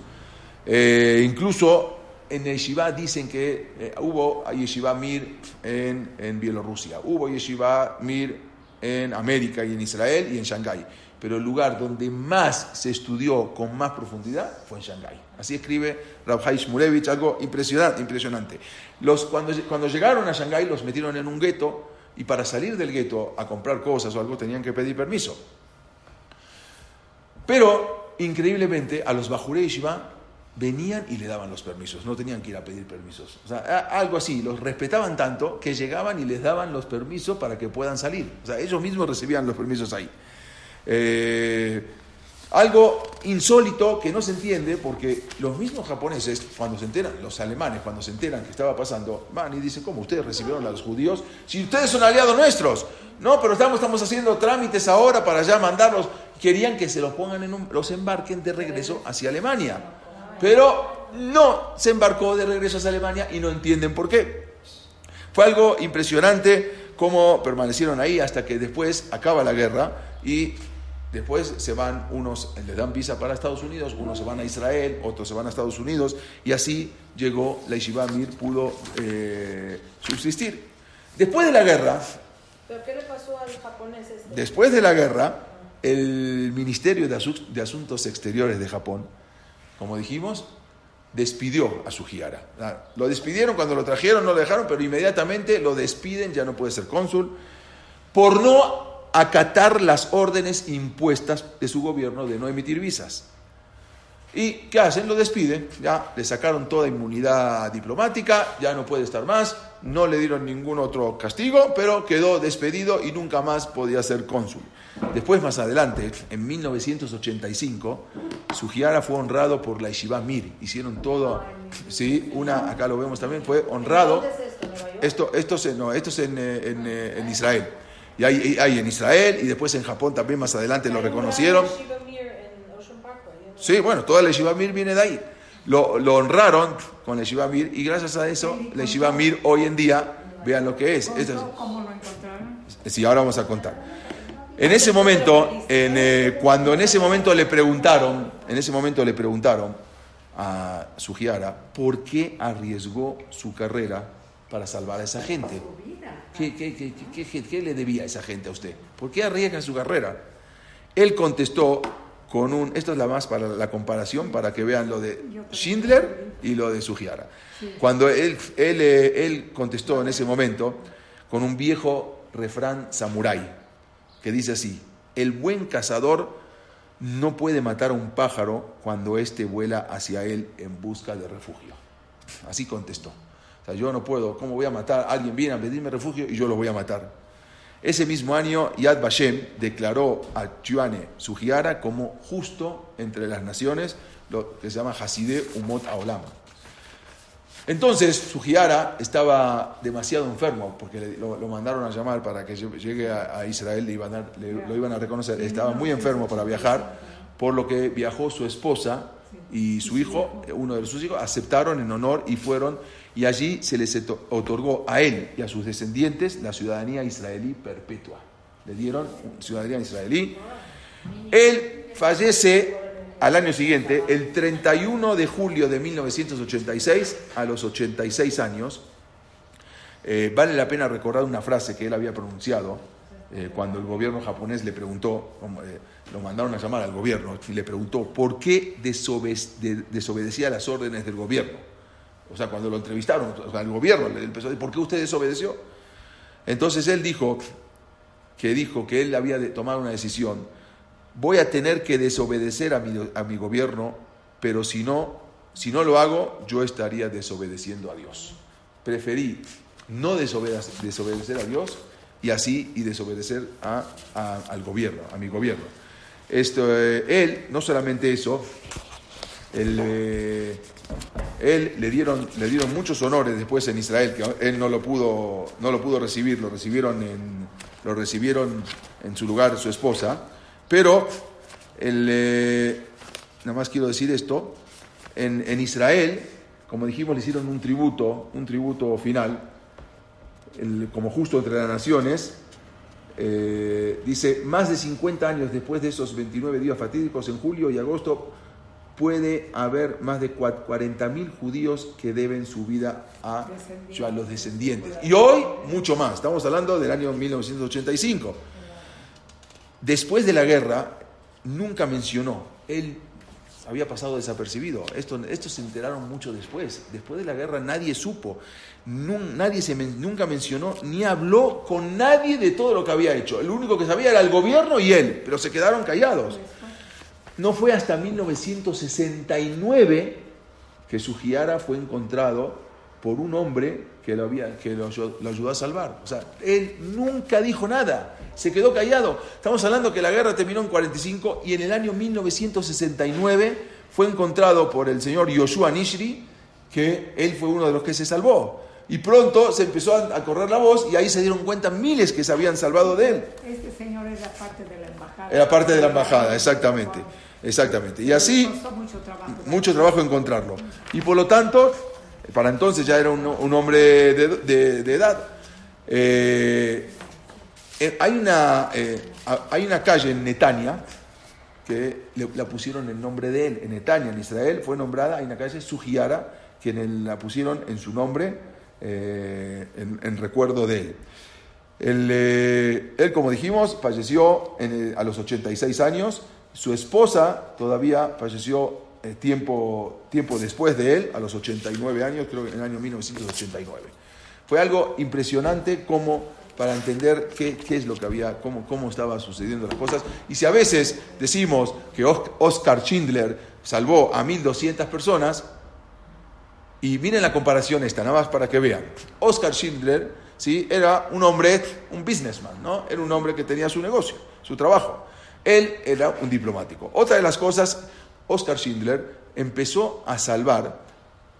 Eh, incluso en Yeshiva dicen que eh, hubo Yeshiva Mir en, en Bielorrusia, hubo Yeshiva Mir en América y en Israel y en Shanghái. Pero el lugar donde más se estudió con más profundidad fue en Shanghái. Así escribe Rabhai Shmulevich, algo impresionante. impresionante. Los, cuando, cuando llegaron a Shanghái los metieron en un gueto y para salir del gueto a comprar cosas o algo tenían que pedir permiso. Pero, increíblemente, a los Bajurei Yeshiva venían y le daban los permisos, no tenían que ir a pedir permisos. O sea, algo así, los respetaban tanto que llegaban y les daban los permisos para que puedan salir. O sea, ellos mismos recibían los permisos ahí. Eh, algo insólito que no se entiende porque los mismos japoneses, cuando se enteran, los alemanes, cuando se enteran que estaba pasando, van y dicen, ¿cómo ustedes recibieron a los judíos? Si ustedes son aliados nuestros. No, pero estamos, estamos haciendo trámites ahora para ya mandarlos. Querían que se los pongan en un, los embarquen de regreso hacia Alemania. Pero no se embarcó de regreso hacia Alemania y no entienden por qué. Fue algo impresionante cómo permanecieron ahí hasta que después acaba la guerra y después se van unos, les dan visa para Estados Unidos, unos se van a Israel, otros se van a Estados Unidos y así llegó la Yeshiva Mir, pudo eh, subsistir. Después de la guerra, ¿Pero qué le pasó al japonés este? Después de la guerra, el Ministerio de Asuntos Exteriores de Japón, como dijimos, despidió a Sugihara. Ah, Lo despidieron cuando lo trajeron, no lo dejaron, pero inmediatamente lo despiden, ya no puede ser cónsul, por no acatar las órdenes impuestas de su gobierno de no emitir visas. ¿Y qué hacen? Lo despiden, ya le sacaron toda inmunidad diplomática, ya no puede estar más, no le dieron ningún otro castigo, pero quedó despedido y nunca más podía ser cónsul. Después, más adelante, en 1985, Sugiara fue honrado por la Yeshiva Mir. Hicieron todo, sí, una, acá lo vemos también, fue honrado. ¿Dónde es esto? Esto, esto, es, en- no, esto es en, eh, en, eh, en Israel. Y hay, hay en Israel y después en Japón también más adelante lo reconocieron. Sí, bueno, toda la Yeshiva Mir viene de ahí. Lo, lo honraron con la Yeshiva Mir y gracias a eso la Yeshiva Mir hoy en día, vean lo que es. Esto ¿Cómo, cómo lo encontraron? es- sí, ahora vamos a contar. En ese momento, en, eh, cuando en ese momento le preguntaron, en ese momento le preguntaron a Sugiara por qué arriesgó su carrera para salvar a esa gente. ¿Qué, qué- qué- qué- qué- qué le debía a esa gente a usted? ¿Por qué arriesga su carrera? Él contestó con un, esto es la más para la comparación, para que vean lo de Schindler y lo de Sugiara. Cuando él, él, eh, él contestó en ese momento con un viejo refrán samurái, que dice así, el buen cazador no puede matar a un pájaro cuando éste vuela hacia él en busca de refugio. Así contestó. O sea, yo no puedo, ¿cómo voy a matar? Alguien viene a pedirme refugio y yo lo voy a matar. Ese mismo año, Yad Vashem declaró a Chuane Sugiara como justo entre las naciones, lo que se llama Hasideh Umot Aolam. Entonces, Sugiara estaba demasiado enfermo, porque lo, mandaron a llamar para que lle- llegue a, Israel, le iban a- le- lo iban a reconocer. Estaba muy enfermo para viajar, por lo que viajó su esposa y su hijo, uno de sus hijos, aceptaron en honor y fueron, y allí se les otorgó a él y a sus descendientes la ciudadanía israelí perpetua. Le dieron ciudadanía israelí. Él fallece al año siguiente, el 31 de julio de 1986, a los 86 años. Eh, vale la pena recordar una frase que él había pronunciado eh, cuando el gobierno japonés le preguntó, eh, lo mandaron a llamar al gobierno, y le preguntó por qué desobe- de- desobedecía las órdenes del gobierno. O sea, cuando lo entrevistaron, o sea, el gobierno empezó a decir, ¿por qué usted desobedeció? Entonces él dijo que dijo que él había de tomar una decisión, voy a tener que desobedecer a mi, a mi gobierno, pero si no, si no lo hago, yo estaría desobedeciendo a Dios. Preferí no desobede- desobedecer a Dios y así y desobedecer a- al gobierno, a mi gobierno. Esto, eh, él, no solamente eso, él, eh, él le dieron, le dieron muchos honores después en Israel, que él no lo pudo, no lo pudo recibir, lo recibieron lo recibieron en su lugar su esposa, Pero, el, eh, nada más quiero decir esto, en, en Israel, como dijimos, le hicieron un tributo, un tributo final, el- como justo entre las naciones, eh, dice, más de 50 años después de esos 29 días fatídicos, en julio y agosto, puede haber más de 40.000 judíos que deben su vida a, a los descendientes. Y hoy, mucho más. Estamos hablando del año 1985. Después de la guerra, nunca mencionó. Él había pasado desapercibido. Esto, esto se enteraron mucho después. Después de la guerra nadie supo. Nadie se nunca mencionó ni habló con nadie de todo lo que había hecho. El único que sabía era el gobierno y él, pero se quedaron callados. No fue hasta 1969 que Sugiara fue encontrado por un hombre que lo, había, que lo, ayu- lo ayudó a salvar. O sea, él nunca dijo nada, se quedó callado. Estamos hablando que la guerra terminó en 45 y en el año 1969 fue encontrado por el señor Yoshua Nishri que él fue uno de los que se salvó. Y pronto se empezó a, correr la voz y ahí se dieron cuenta miles que se habían salvado de él. Este señor era parte de la embajada. Era parte de la embajada, exactamente. Exactamente. Y así mucho trabajo. mucho trabajo encontrarlo. Y por lo tanto, para entonces ya era un, hombre de, edad. Eh, eh, hay, una, eh, hay una calle en Netania que la pusieron en nombre de él. En Netania, en Israel, fue nombrada, hay una calle, Sugiara, que la pusieron en su nombre, en, recuerdo de él. Él, como dijimos, falleció a los 86 años. Su esposa todavía falleció eh, tiempo, tiempo después de él, a los 89 años, creo que en el año 1989. Fue algo impresionante como para entender qué, qué es lo que había, cómo, cómo estaban sucediendo las cosas. Y si a veces decimos que Os- Oscar Schindler salvó a 1.200 personas, y miren la comparación esta, nada más para que vean. Oscar Schindler, ¿sí? Era un hombre, un businessman, ¿no? Era un hombre que tenía su negocio, su trabajo. Él era un diplomático. Otra de las cosas, Oscar Schindler empezó a salvar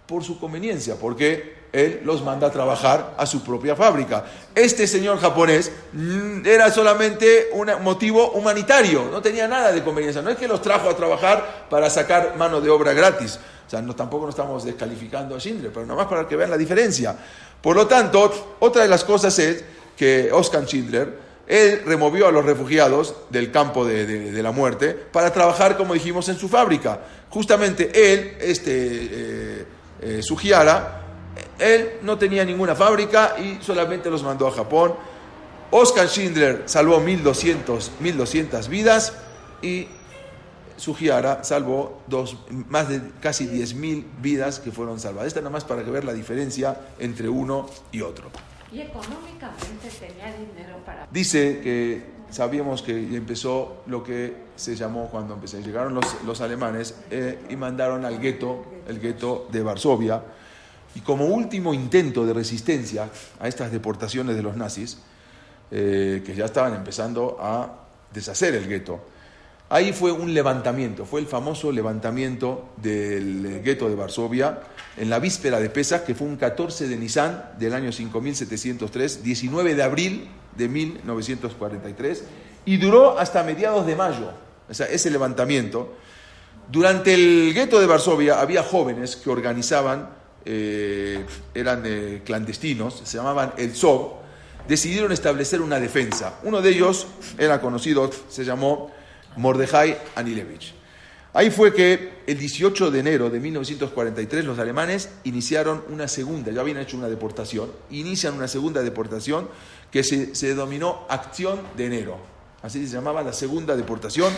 por su conveniencia, porque él los manda a trabajar a su propia fábrica. Este señor japonés mm, era solamente un motivo humanitario, no tenía nada de conveniencia. No es que los trajo a trabajar para sacar mano de obra gratis. O sea, no, tampoco no estamos descalificando a Schindler, pero nada más para que vean la diferencia. Por lo tanto, otra de las cosas es que Oscar Schindler, él removió a los refugiados del campo de, la muerte para trabajar, como dijimos, en su fábrica. Justamente él, este eh, eh, Sugiara, él no tenía ninguna fábrica y solamente los mandó a Japón. Oscar Schindler salvó 1200, 1200 vidas y Sugiara salvó dos, más de casi 10.000 vidas que fueron salvadas. Esta nada más para que ver la diferencia entre uno y otro. Y económicamente tenía dinero para... Dice que sabíamos que empezó lo que se llamó cuando empecé. Llegaron los, los alemanes eh, y mandaron al gueto, el gueto de Varsovia. Y como último intento de resistencia a estas deportaciones de los nazis, eh, que ya estaban empezando a deshacer el gueto, ahí fue un levantamiento, fue el famoso levantamiento del gueto de Varsovia en la víspera de Pesach, que fue un 14 de Nisan del año 5703, 19 de abril de 1943, y duró hasta mediados de mayo, o sea, ese levantamiento. Durante el gueto de Varsovia había jóvenes que organizaban, eh, eran eh, clandestinos, se llamaban el Zov, decidieron establecer una defensa. Uno de ellos era conocido, se llamó Mordejai Anilevich. Ahí fue que el 18 de enero de 1943 los alemanes iniciaron una segunda, ya habían hecho una deportación, inician una segunda deportación que se, se denominó Acción de Enero. Así se llamaba la segunda deportación.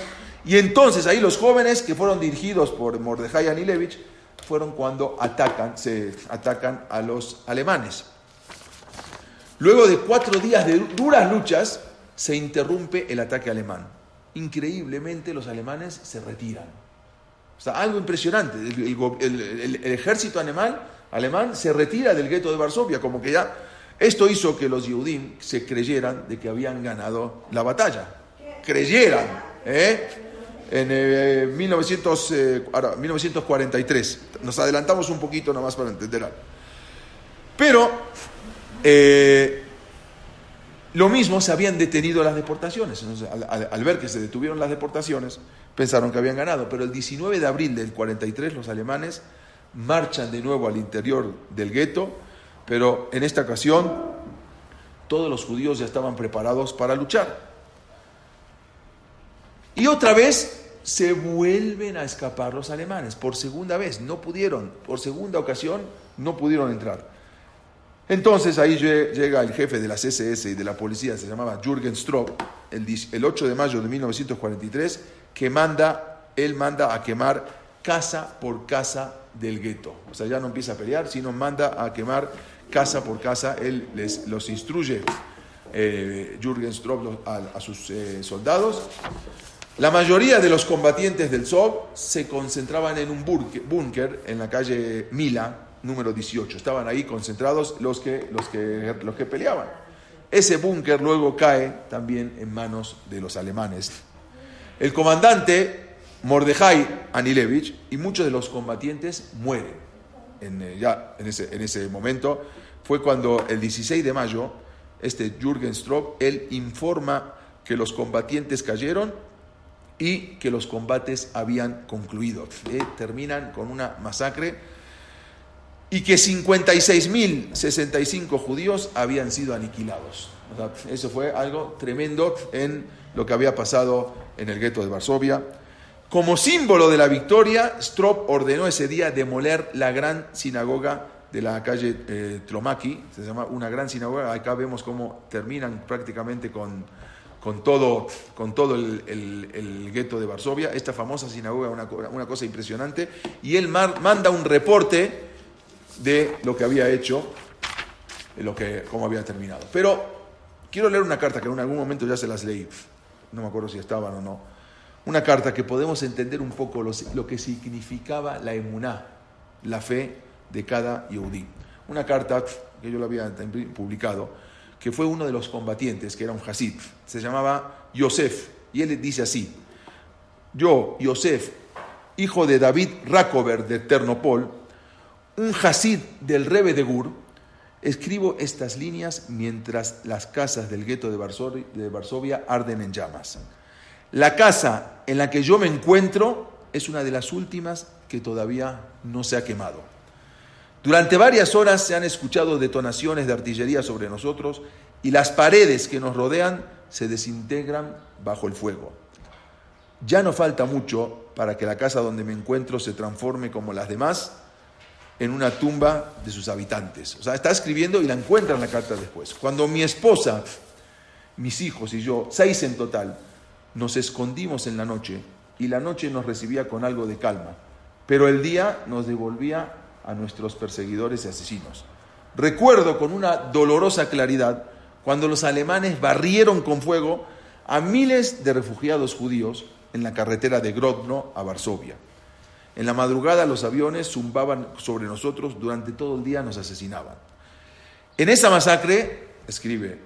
Y entonces ahí los jóvenes que fueron dirigidos por Mordejai Anilevich fueron cuando atacan, se atacan a los alemanes. Luego de cuatro días de duras luchas, se interrumpe el ataque alemán. Increíblemente los alemanes se retiran. O sea, algo impresionante. El, ejército alemán, alemán se retira del gueto de Varsovia, como que ya... Esto hizo que los Yehudim se creyeran de que habían ganado la batalla. Creyeran. ¿eh? En eh, 1900, eh, 1943. Nos adelantamos un poquito nomás para entender algo. Pero eh, Lo mismo se habían detenido las deportaciones. Entonces, al, al- ver que se detuvieron las deportaciones, pensaron que habían ganado. Pero el 19 de abril del 43 los alemanes marchan de nuevo al interior del gueto, pero en esta ocasión todos los judíos ya estaban preparados para luchar. Y otra vez se vuelven a escapar los alemanes, por segunda vez, no pudieron, por segunda ocasión no pudieron entrar. Entonces ahí lle- llega el jefe de las SS y de la policía, se llamaba Jürgen Stroop, el, dis- el 8 de mayo de 1943, que manda, él manda a quemar casa por casa del gueto. O sea, ya no empieza a pelear, sino manda a quemar casa por casa. Él les, los instruye, eh, Jürgen Stroop, los- a, sus eh, soldados. La mayoría de los combatientes del SOV se concentraban en un búnker en la calle Mila, número 18. Estaban ahí concentrados los que, los que, los que peleaban. Ese búnker luego cae también en manos de los alemanes. El comandante Mordejai Anilevich y muchos de los combatientes mueren. En, eh, ya en ese, en ese momento fue cuando el 16 de mayo, este Jürgen Stroop, él informa que los combatientes cayeron y que los combates habían concluido. Eh, terminan con una masacre y que 56.065 judíos habían sido aniquilados. Eso fue algo tremendo en lo que había pasado en el gueto de Varsovia. Como símbolo de la victoria, Strop ordenó ese día demoler la gran sinagoga de la calle eh, Tlomaki, se llama una gran sinagoga, acá vemos cómo terminan prácticamente con, con todo, con todo el, el- gueto de Varsovia, esta famosa sinagoga, una, una cosa impresionante, y él manda un reporte de lo que había hecho, de lo que, cómo había terminado. Pero quiero leer una carta que en algún momento ya se las leí, no me acuerdo si estaban o no, una carta que podemos entender un poco lo, que significaba la emuná, la fe de cada yehudí. Una carta que yo la había publicado, que fue uno de los combatientes, que era un hasid, se llamaba Yosef, y él dice así, yo, Yosef, hijo de David Rakover de Ternopol, un hasid del Rebe de Gur, escribo estas líneas mientras las casas del gueto de Varsovia, de Varsovia arden en llamas. La casa en la que yo me encuentro es una de las últimas que todavía no se ha quemado. Durante varias horas se han escuchado detonaciones de artillería sobre nosotros y las paredes que nos rodean se desintegran bajo el fuego. Ya no falta mucho para que la casa donde me encuentro se transforme como las demás en una tumba de sus habitantes. O sea, está escribiendo y la encuentra en la carta después. Cuando mi esposa, mis hijos y yo, seis en total, nos escondimos en la noche y la noche nos recibía con algo de calma, pero el día nos devolvía a nuestros perseguidores y asesinos. Recuerdo con una dolorosa claridad cuando los alemanes barrieron con fuego a miles de refugiados judíos en la carretera de Grodno a Varsovia. En la madrugada los aviones zumbaban sobre nosotros, durante todo el día nos asesinaban. En esa masacre, escribe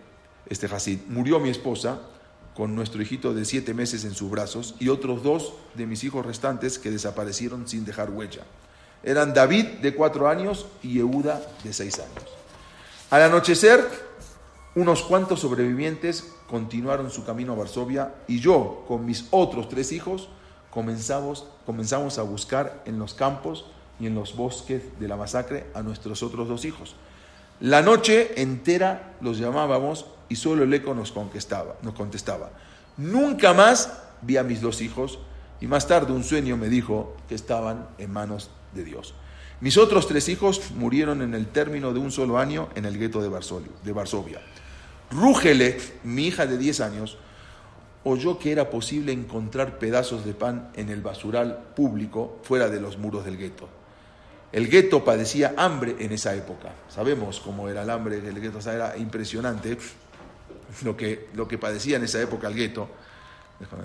este Hasid, murió mi esposa con nuestro hijito de siete meses en sus brazos y otros dos de mis hijos restantes que desaparecieron sin dejar huella. Eran David de cuatro años y Yehuda de seis años. Al anochecer, unos cuantos sobrevivientes continuaron su camino a Varsovia y yo, con mis otros tres hijos, comenzamos, comenzamos a buscar en los campos y en los bosques de la masacre a nuestros otros dos hijos. La noche entera los llamábamos y solo el eco nos contestaba, nos contestaba. Nunca más vi a mis dos hijos y más tarde un sueño me dijo que estaban en manos de Dios. Mis otros tres hijos murieron en el término de un solo año en el gueto de Varsovia. Rúgele, mi hija de 10 años, oyó que era posible encontrar pedazos de pan en el basural público fuera de los muros del gueto. El gueto padecía hambre en esa época. Sabemos cómo era el hambre del gueto, o sea, era impresionante lo que, lo que padecía en esa época el gueto. Déjame.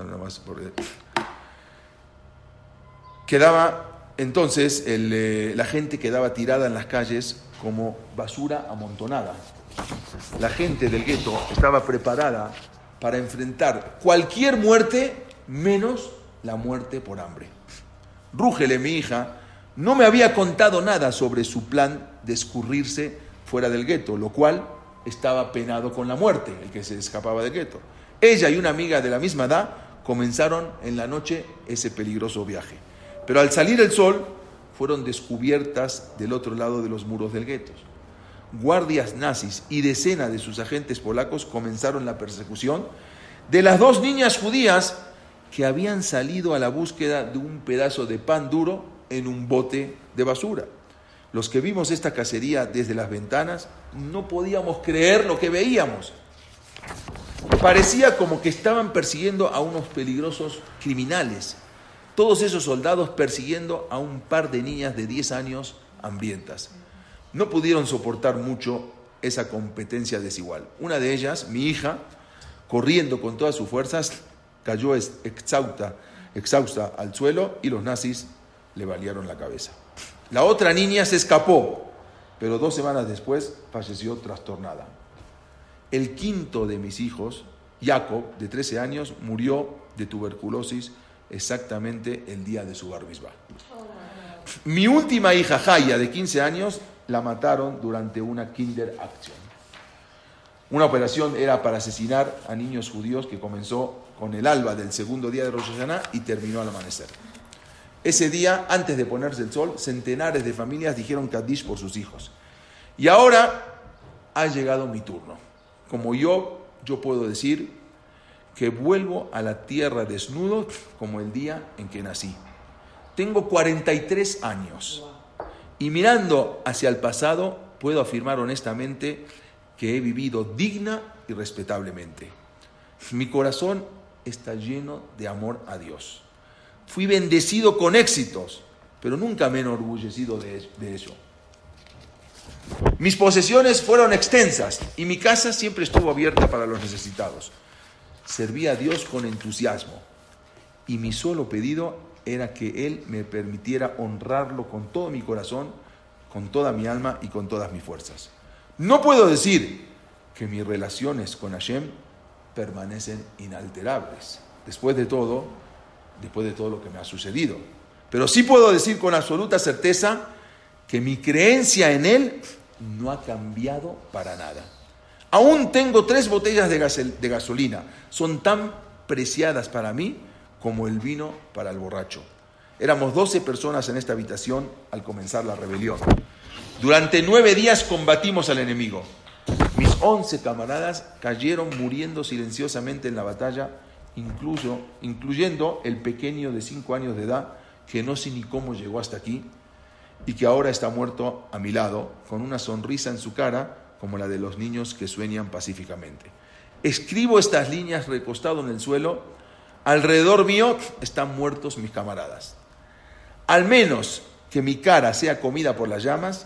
Quedaba entonces eh, la gente quedaba tirada en las calles como basura amontonada. La gente del gueto estaba preparada para enfrentar cualquier muerte menos la muerte por hambre. Rúgele, mi hija, no me había contado nada sobre su plan de escurrirse fuera del gueto, lo cual estaba penado con la muerte, el que se escapaba del gueto. Ella y una amiga de la misma edad comenzaron en la noche ese peligroso viaje. Pero al salir el sol, fueron descubiertas del otro lado de los muros del gueto. Guardias nazis y decenas de sus agentes polacos comenzaron la persecución de las dos niñas judías que habían salido a la búsqueda de un pedazo de pan duro en un bote de basura. Los que vimos esta cacería desde las ventanas no podíamos creer lo que veíamos. Parecía como que estaban persiguiendo a unos peligrosos criminales. Todos esos soldados persiguiendo a un par de niñas de 10 años hambrientas. No pudieron soportar mucho esa competencia desigual. Una de ellas, mi hija, corriendo con todas sus fuerzas, cayó exhausta, exhausta al suelo y los nazis le balearon la cabeza. La otra niña se escapó, pero dos semanas después falleció trastornada. El quinto de mis hijos, Jacob, de 13 años, murió de tuberculosis exactamente el día de su barbisba. Mi última hija, Jaya, de 15 años, la mataron durante una Kinder Action. Una operación era para asesinar a niños judíos que comenzó con el alba del segundo día de Rosh Hashanah y terminó al amanecer. Ese día, antes de ponerse el sol, centenares de familias dijeron Kaddish por sus hijos. Y ahora ha llegado mi turno. Como yo, yo puedo decir que vuelvo a la tierra desnudo como el día en que nací. Tengo 43 años y mirando hacia el pasado puedo afirmar honestamente que he vivido digna y respetablemente. Mi corazón está lleno de amor a Dios. Fui bendecido con éxitos, pero nunca me he enorgullecido de, de eso. Mis posesiones fueron extensas y mi casa siempre estuvo abierta para los necesitados. Serví a Dios con entusiasmo y mi solo pedido era que Él me permitiera honrarlo con todo mi corazón, con toda mi alma y con todas mis fuerzas. No puedo decir que mis relaciones con Hashem permanecen inalterables. Después de todo, después de todo lo que me ha sucedido. Pero sí puedo decir con absoluta certeza que mi creencia en Él no ha cambiado para nada. Aún tengo tres botellas de, gasolina. Son tan preciadas para mí como el vino para el borracho. Éramos 12 personas en esta habitación al comenzar la rebelión. Durante nueve días combatimos al enemigo. Mis 11 camaradas cayeron muriendo silenciosamente en la batalla, incluso, incluyendo el pequeño de 5 años de edad, que no sé ni cómo llegó hasta aquí, y que ahora está muerto a mi lado, con una sonrisa en su cara como la de los niños que sueñan pacíficamente. Escribo estas líneas recostado en el suelo, alrededor mío están muertos mis camaradas. Al menos que mi cara sea comida por las llamas,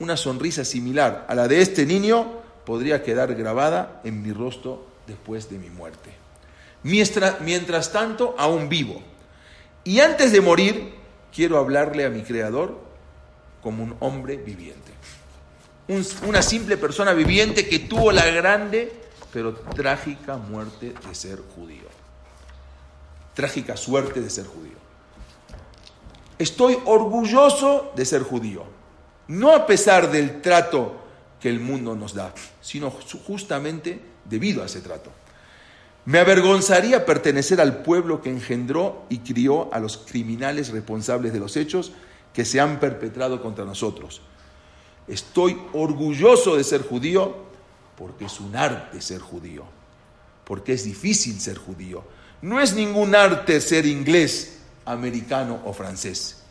una sonrisa similar a la de este niño podría quedar grabada en mi rostro después de mi muerte. Mientras, tanto, aún vivo. Y antes de morir, quiero hablarle a mi Creador como un hombre viviente. una simple persona viviente que tuvo la grande pero trágica muerte de ser judío. Trágica suerte de ser judío. Estoy orgulloso de ser judío. No a pesar del trato que el mundo nos da, sino justamente debido a ese trato. Me avergonzaría pertenecer al pueblo que engendró y crió a los criminales responsables de los hechos que se han perpetrado contra nosotros. Estoy orgulloso de ser judío porque es un arte ser judío, porque es difícil ser judío. No es ningún arte ser inglés, americano o francés.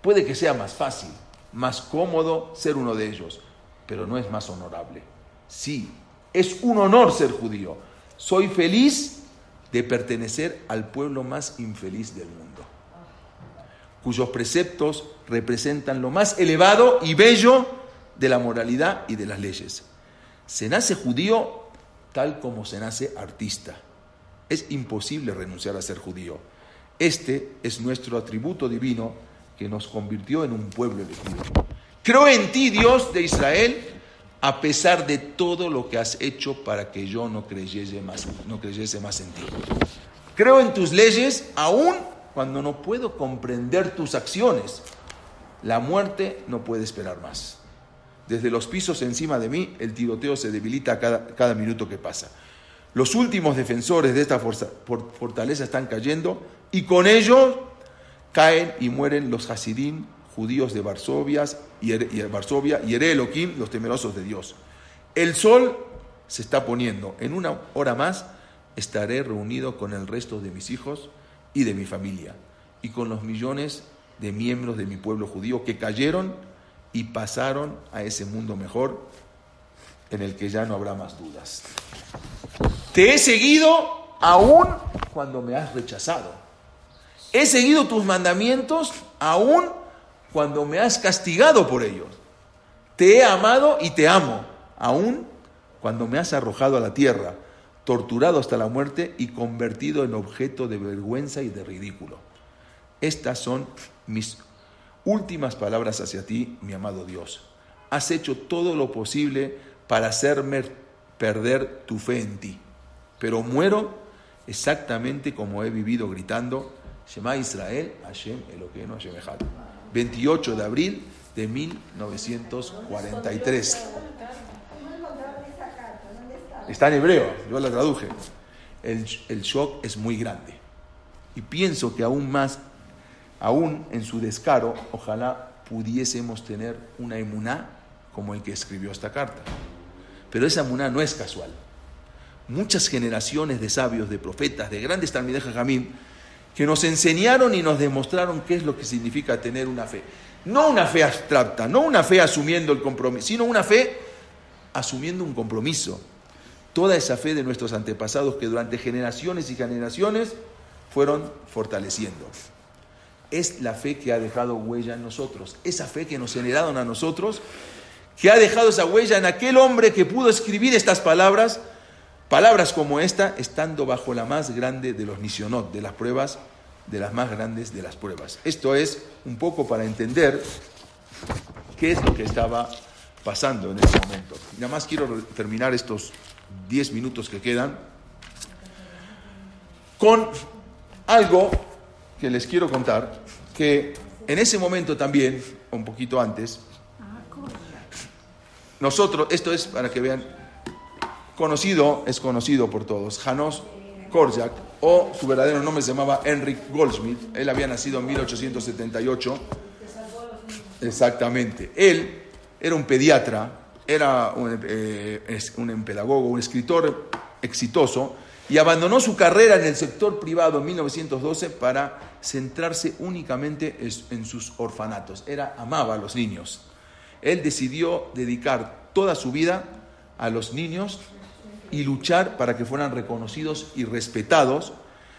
Puede que sea más fácil, más cómodo ser uno de ellos, pero no es más honorable. Sí, es un honor ser judío. Soy feliz de pertenecer al pueblo más infeliz del mundo, cuyos preceptos representan lo más elevado y bello de la moralidad y de las leyes. Se nace judío tal como se nace artista. Es imposible renunciar a ser judío. Este es nuestro atributo divino que nos convirtió en un pueblo elegido. Creo en ti, Dios de Israel, a pesar de todo lo que has hecho para que yo no creyese más, no creyese más en ti. Creo en tus leyes aún cuando no puedo comprender tus acciones. La muerte no puede esperar más. Desde los pisos encima de mí, el tiroteo se debilita cada, cada minuto que pasa. Los últimos defensores de esta fortaleza están cayendo y con ellos caen y mueren los Hasidim judíos de Varsovia y, y Varsovia y los temerosos de Dios. El sol se está poniendo. En una hora más estaré reunido con el resto de mis hijos y de mi familia y con los millones de miembros de mi pueblo judío que cayeron y pasaron a ese mundo mejor en el que ya no habrá más dudas. Te he seguido aún cuando me has rechazado. He seguido tus mandamientos aún cuando me has castigado por ellos. Te he amado y te amo, aún cuando me has arrojado a la tierra, torturado hasta la muerte y convertido en objeto de vergüenza y de ridículo. Estas son mis últimas palabras hacia ti, mi amado Dios. Has hecho todo lo posible para hacerme perder tu fe en ti, pero muero exactamente como he vivido gritando, Shema Israel, Hashem Eloqueno, Hashem Echad. 28 de abril de 1943. Está en hebreo, yo la traduje. El, el shock es muy grande. Y pienso que aún más, aún en su descaro, ojalá pudiésemos tener una emuná como el que escribió esta carta. Pero esa emuná no es casual. Muchas generaciones de sabios, de profetas, de grandes talmideh Jamín, que nos enseñaron y nos demostraron qué es lo que significa tener una fe. No una fe abstracta, no una fe asumiendo el compromiso, sino una fe asumiendo un compromiso. Toda esa fe de nuestros antepasados que durante generaciones y generaciones fueron fortaleciendo. Es la fe que ha dejado huella en nosotros, esa fe que nos generaron a nosotros, que ha dejado esa huella en aquel hombre que pudo escribir estas palabras, palabras como esta, estando bajo la más grande de los nisionot, de las pruebas, de las más grandes de las pruebas. Esto es un poco para entender qué es lo que estaba pasando en ese momento. Nada más quiero terminar estos 10 minutos que quedan con algo que les quiero contar, que en ese momento también, un poquito antes, nosotros, esto es para que vean, conocido, es conocido por todos, Janos Korjak, o su verdadero nombre se llamaba Henrik Goldschmidt, él había nacido en 1878, exactamente, él era un pediatra, era un, eh, un pedagogo, un escritor exitoso, y abandonó su carrera en el sector privado en 1912 para centrarse únicamente en sus orfanatos. Era, amaba a los niños. Él decidió dedicar toda su vida a los niños y luchar para que fueran reconocidos y respetados,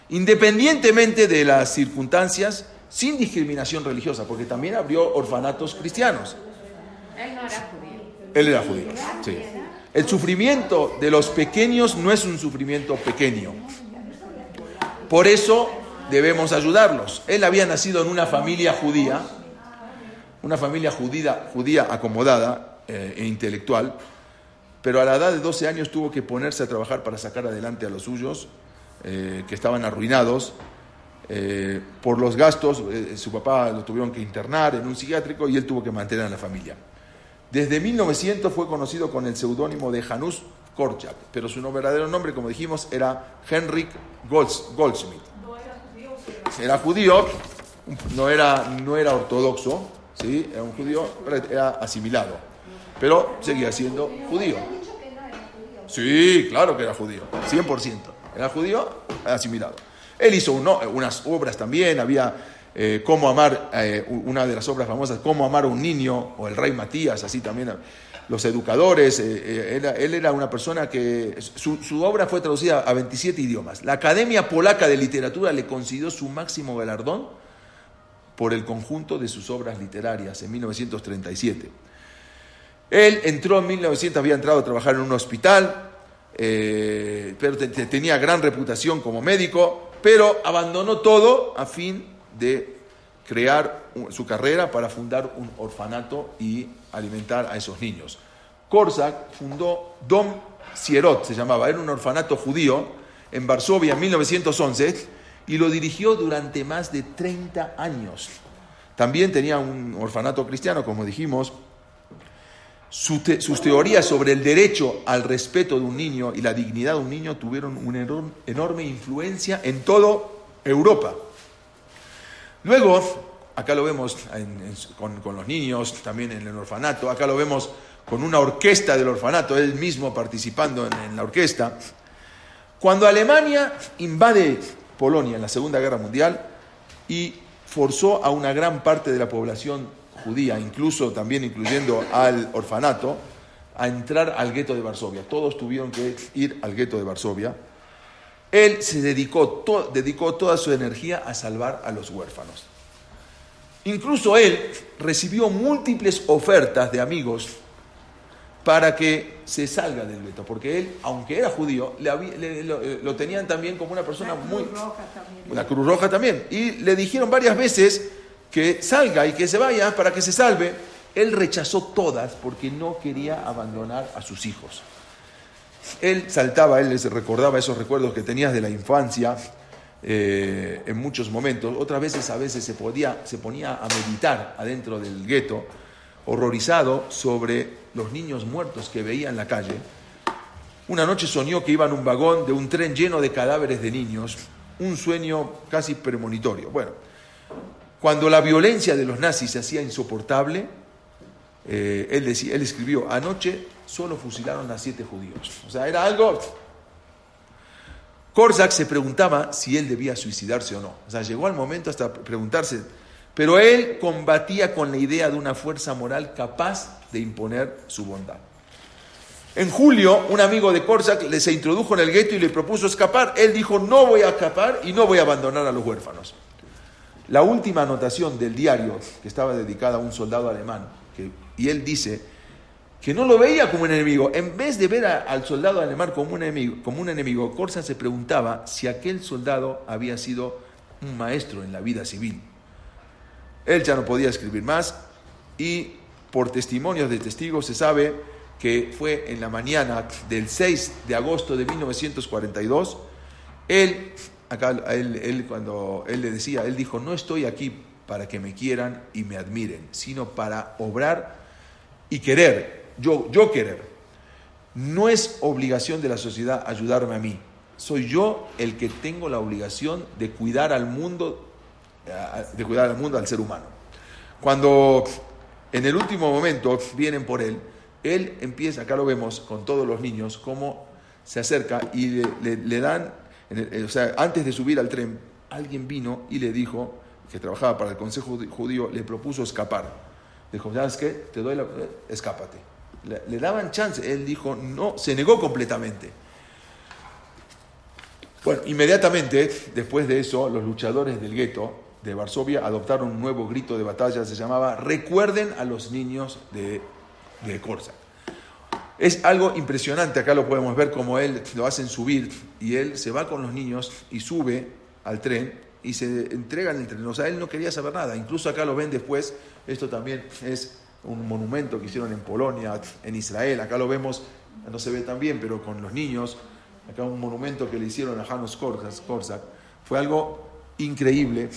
independientemente de las circunstancias, sin discriminación religiosa, porque también abrió orfanatos cristianos. Él no era judío. Él era judío. El sufrimiento de los pequeños no es un sufrimiento pequeño. Por eso debemos ayudarlos. Él había nacido en una familia judía, una familia judía, judía acomodada eh, e intelectual, pero a la edad de 12 años tuvo que ponerse a trabajar para sacar adelante a los suyos, eh, que estaban arruinados. eh, por los gastos, eh, su papá lo tuvieron que internar en un psiquiátrico y él tuvo que mantener a la familia. Desde 1900 fue conocido con el seudónimo de Janusz Korczak, pero su verdadero nombre, como dijimos, era Henrik Golds- Goldschmidt. Era judío, no era, no era ortodoxo, ¿sí? era un judío, era asimilado, pero seguía siendo judío. Sí, claro que era judío, 100%. Era judío asimilado. Él hizo uno- unas obras también, había eh, Cómo amar, eh, una de las obras famosas, Cómo amar a un niño, o el rey Matías, así también. Los educadores, eh, eh, era- él era una persona que su, su obra fue traducida a 27 idiomas. La Academia Polaca de Literatura le concedió su máximo galardón por el conjunto de sus obras literarias en 1937. Él entró en 1900, había entrado a trabajar en un hospital, eh, pero te- te- tenía gran reputación como médico, pero abandonó todo a fin de crear su carrera para fundar un orfanato y alimentar a esos niños. Korczak fundó Dom Sierot, se llamaba, era un orfanato judío en Varsovia en 1911 y lo dirigió durante más de 30 años. También tenía un orfanato cristiano, como dijimos, sus teorías sobre el derecho al respeto de un niño y la dignidad de un niño tuvieron una enorm- enorme influencia en toda Europa. Luego, acá lo vemos con los niños, también en el orfanato, acá lo vemos con una orquesta del orfanato, él mismo participando en, en la orquesta. Cuando Alemania invade Polonia en la Segunda Guerra Mundial y forzó a una gran parte de la población judía, incluso también incluyendo al orfanato, a entrar al gueto de Varsovia. Todos tuvieron que ir al gueto de Varsovia. Él se dedicó, to- dedicó toda su energía a salvar a los huérfanos. Incluso él recibió múltiples ofertas de amigos para que se salga del gueto, porque él, aunque era judío, le había- le- lo, eh, lo tenían también como una persona La Cruz muy... Roja también. La Cruz Roja también. Y le dijeron varias veces que salga y que se vaya para que se salve. Él rechazó todas porque no quería abandonar a sus hijos. Él saltaba, él les recordaba esos recuerdos que tenías de la infancia eh, en muchos momentos. Otras veces, a veces se, podía, se ponía a meditar adentro del gueto, horrorizado sobre los niños muertos que veía en la calle. Una noche soñó que iba en un vagón de un tren lleno de cadáveres de niños, un sueño casi premonitorio. Bueno, cuando la violencia de los nazis se hacía insoportable, eh, él, decía, él escribió, anoche solo fusilaron a siete judíos. O sea, era algo... Korsak se preguntaba si él debía suicidarse o no. O sea, llegó al momento hasta preguntarse, pero él combatía con la idea de una fuerza moral capaz de imponer su bondad. En julio, un amigo de Korsak le se introdujo en el gueto y le propuso escapar. Él dijo, no voy a escapar y no voy a abandonar a los huérfanos. La última anotación del diario, que estaba dedicada a un soldado alemán, y él dice que no lo veía como un enemigo. En vez de ver al soldado alemán como un enemigo, como un enemigo, Korsak se preguntaba si aquel soldado había sido un maestro en la vida civil. Él ya no podía escribir más y por testimonios de testigos se sabe que fue en la mañana del 6 de agosto de 1942, él, acá, él, él cuando él le decía, él dijo, no estoy aquí para que me quieran y me admiren, sino para obrar y querer, yo, yo querer. No es obligación de la sociedad ayudarme a mí, soy yo el que tengo la obligación de cuidar al mundo, de cuidar al mundo, al ser humano. Cuando en el último momento vienen por él, él empieza, acá lo vemos con todos los niños, cómo se acerca y le, le- dan, o sea, antes de subir al tren, alguien vino y le dijo, que trabajaba para el Consejo Judío, le propuso escapar. Dijo, ¿sabes qué? Te doy la... eh, Escápate. Le, daban chance. Él dijo, no, se negó completamente. Bueno, inmediatamente después de eso, los luchadores del gueto de Varsovia adoptaron un nuevo grito de batalla, se llamaba Recuerden a los niños de, de. Es algo impresionante, acá lo podemos ver como él lo hacen subir y él se va con los niños y sube al tren y se entrega en el tren. O sea, él no quería saber nada. Incluso acá lo ven después, esto también es un monumento que hicieron en Polonia, en Israel, acá lo vemos, no se ve tan bien, pero con los niños, acá un monumento que le hicieron a Janos Korczak. Fue algo increíble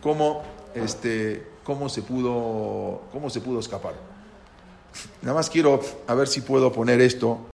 cómo, este, cómo, se pudo, cómo se pudo escapar. Nada más quiero a ver si puedo poner esto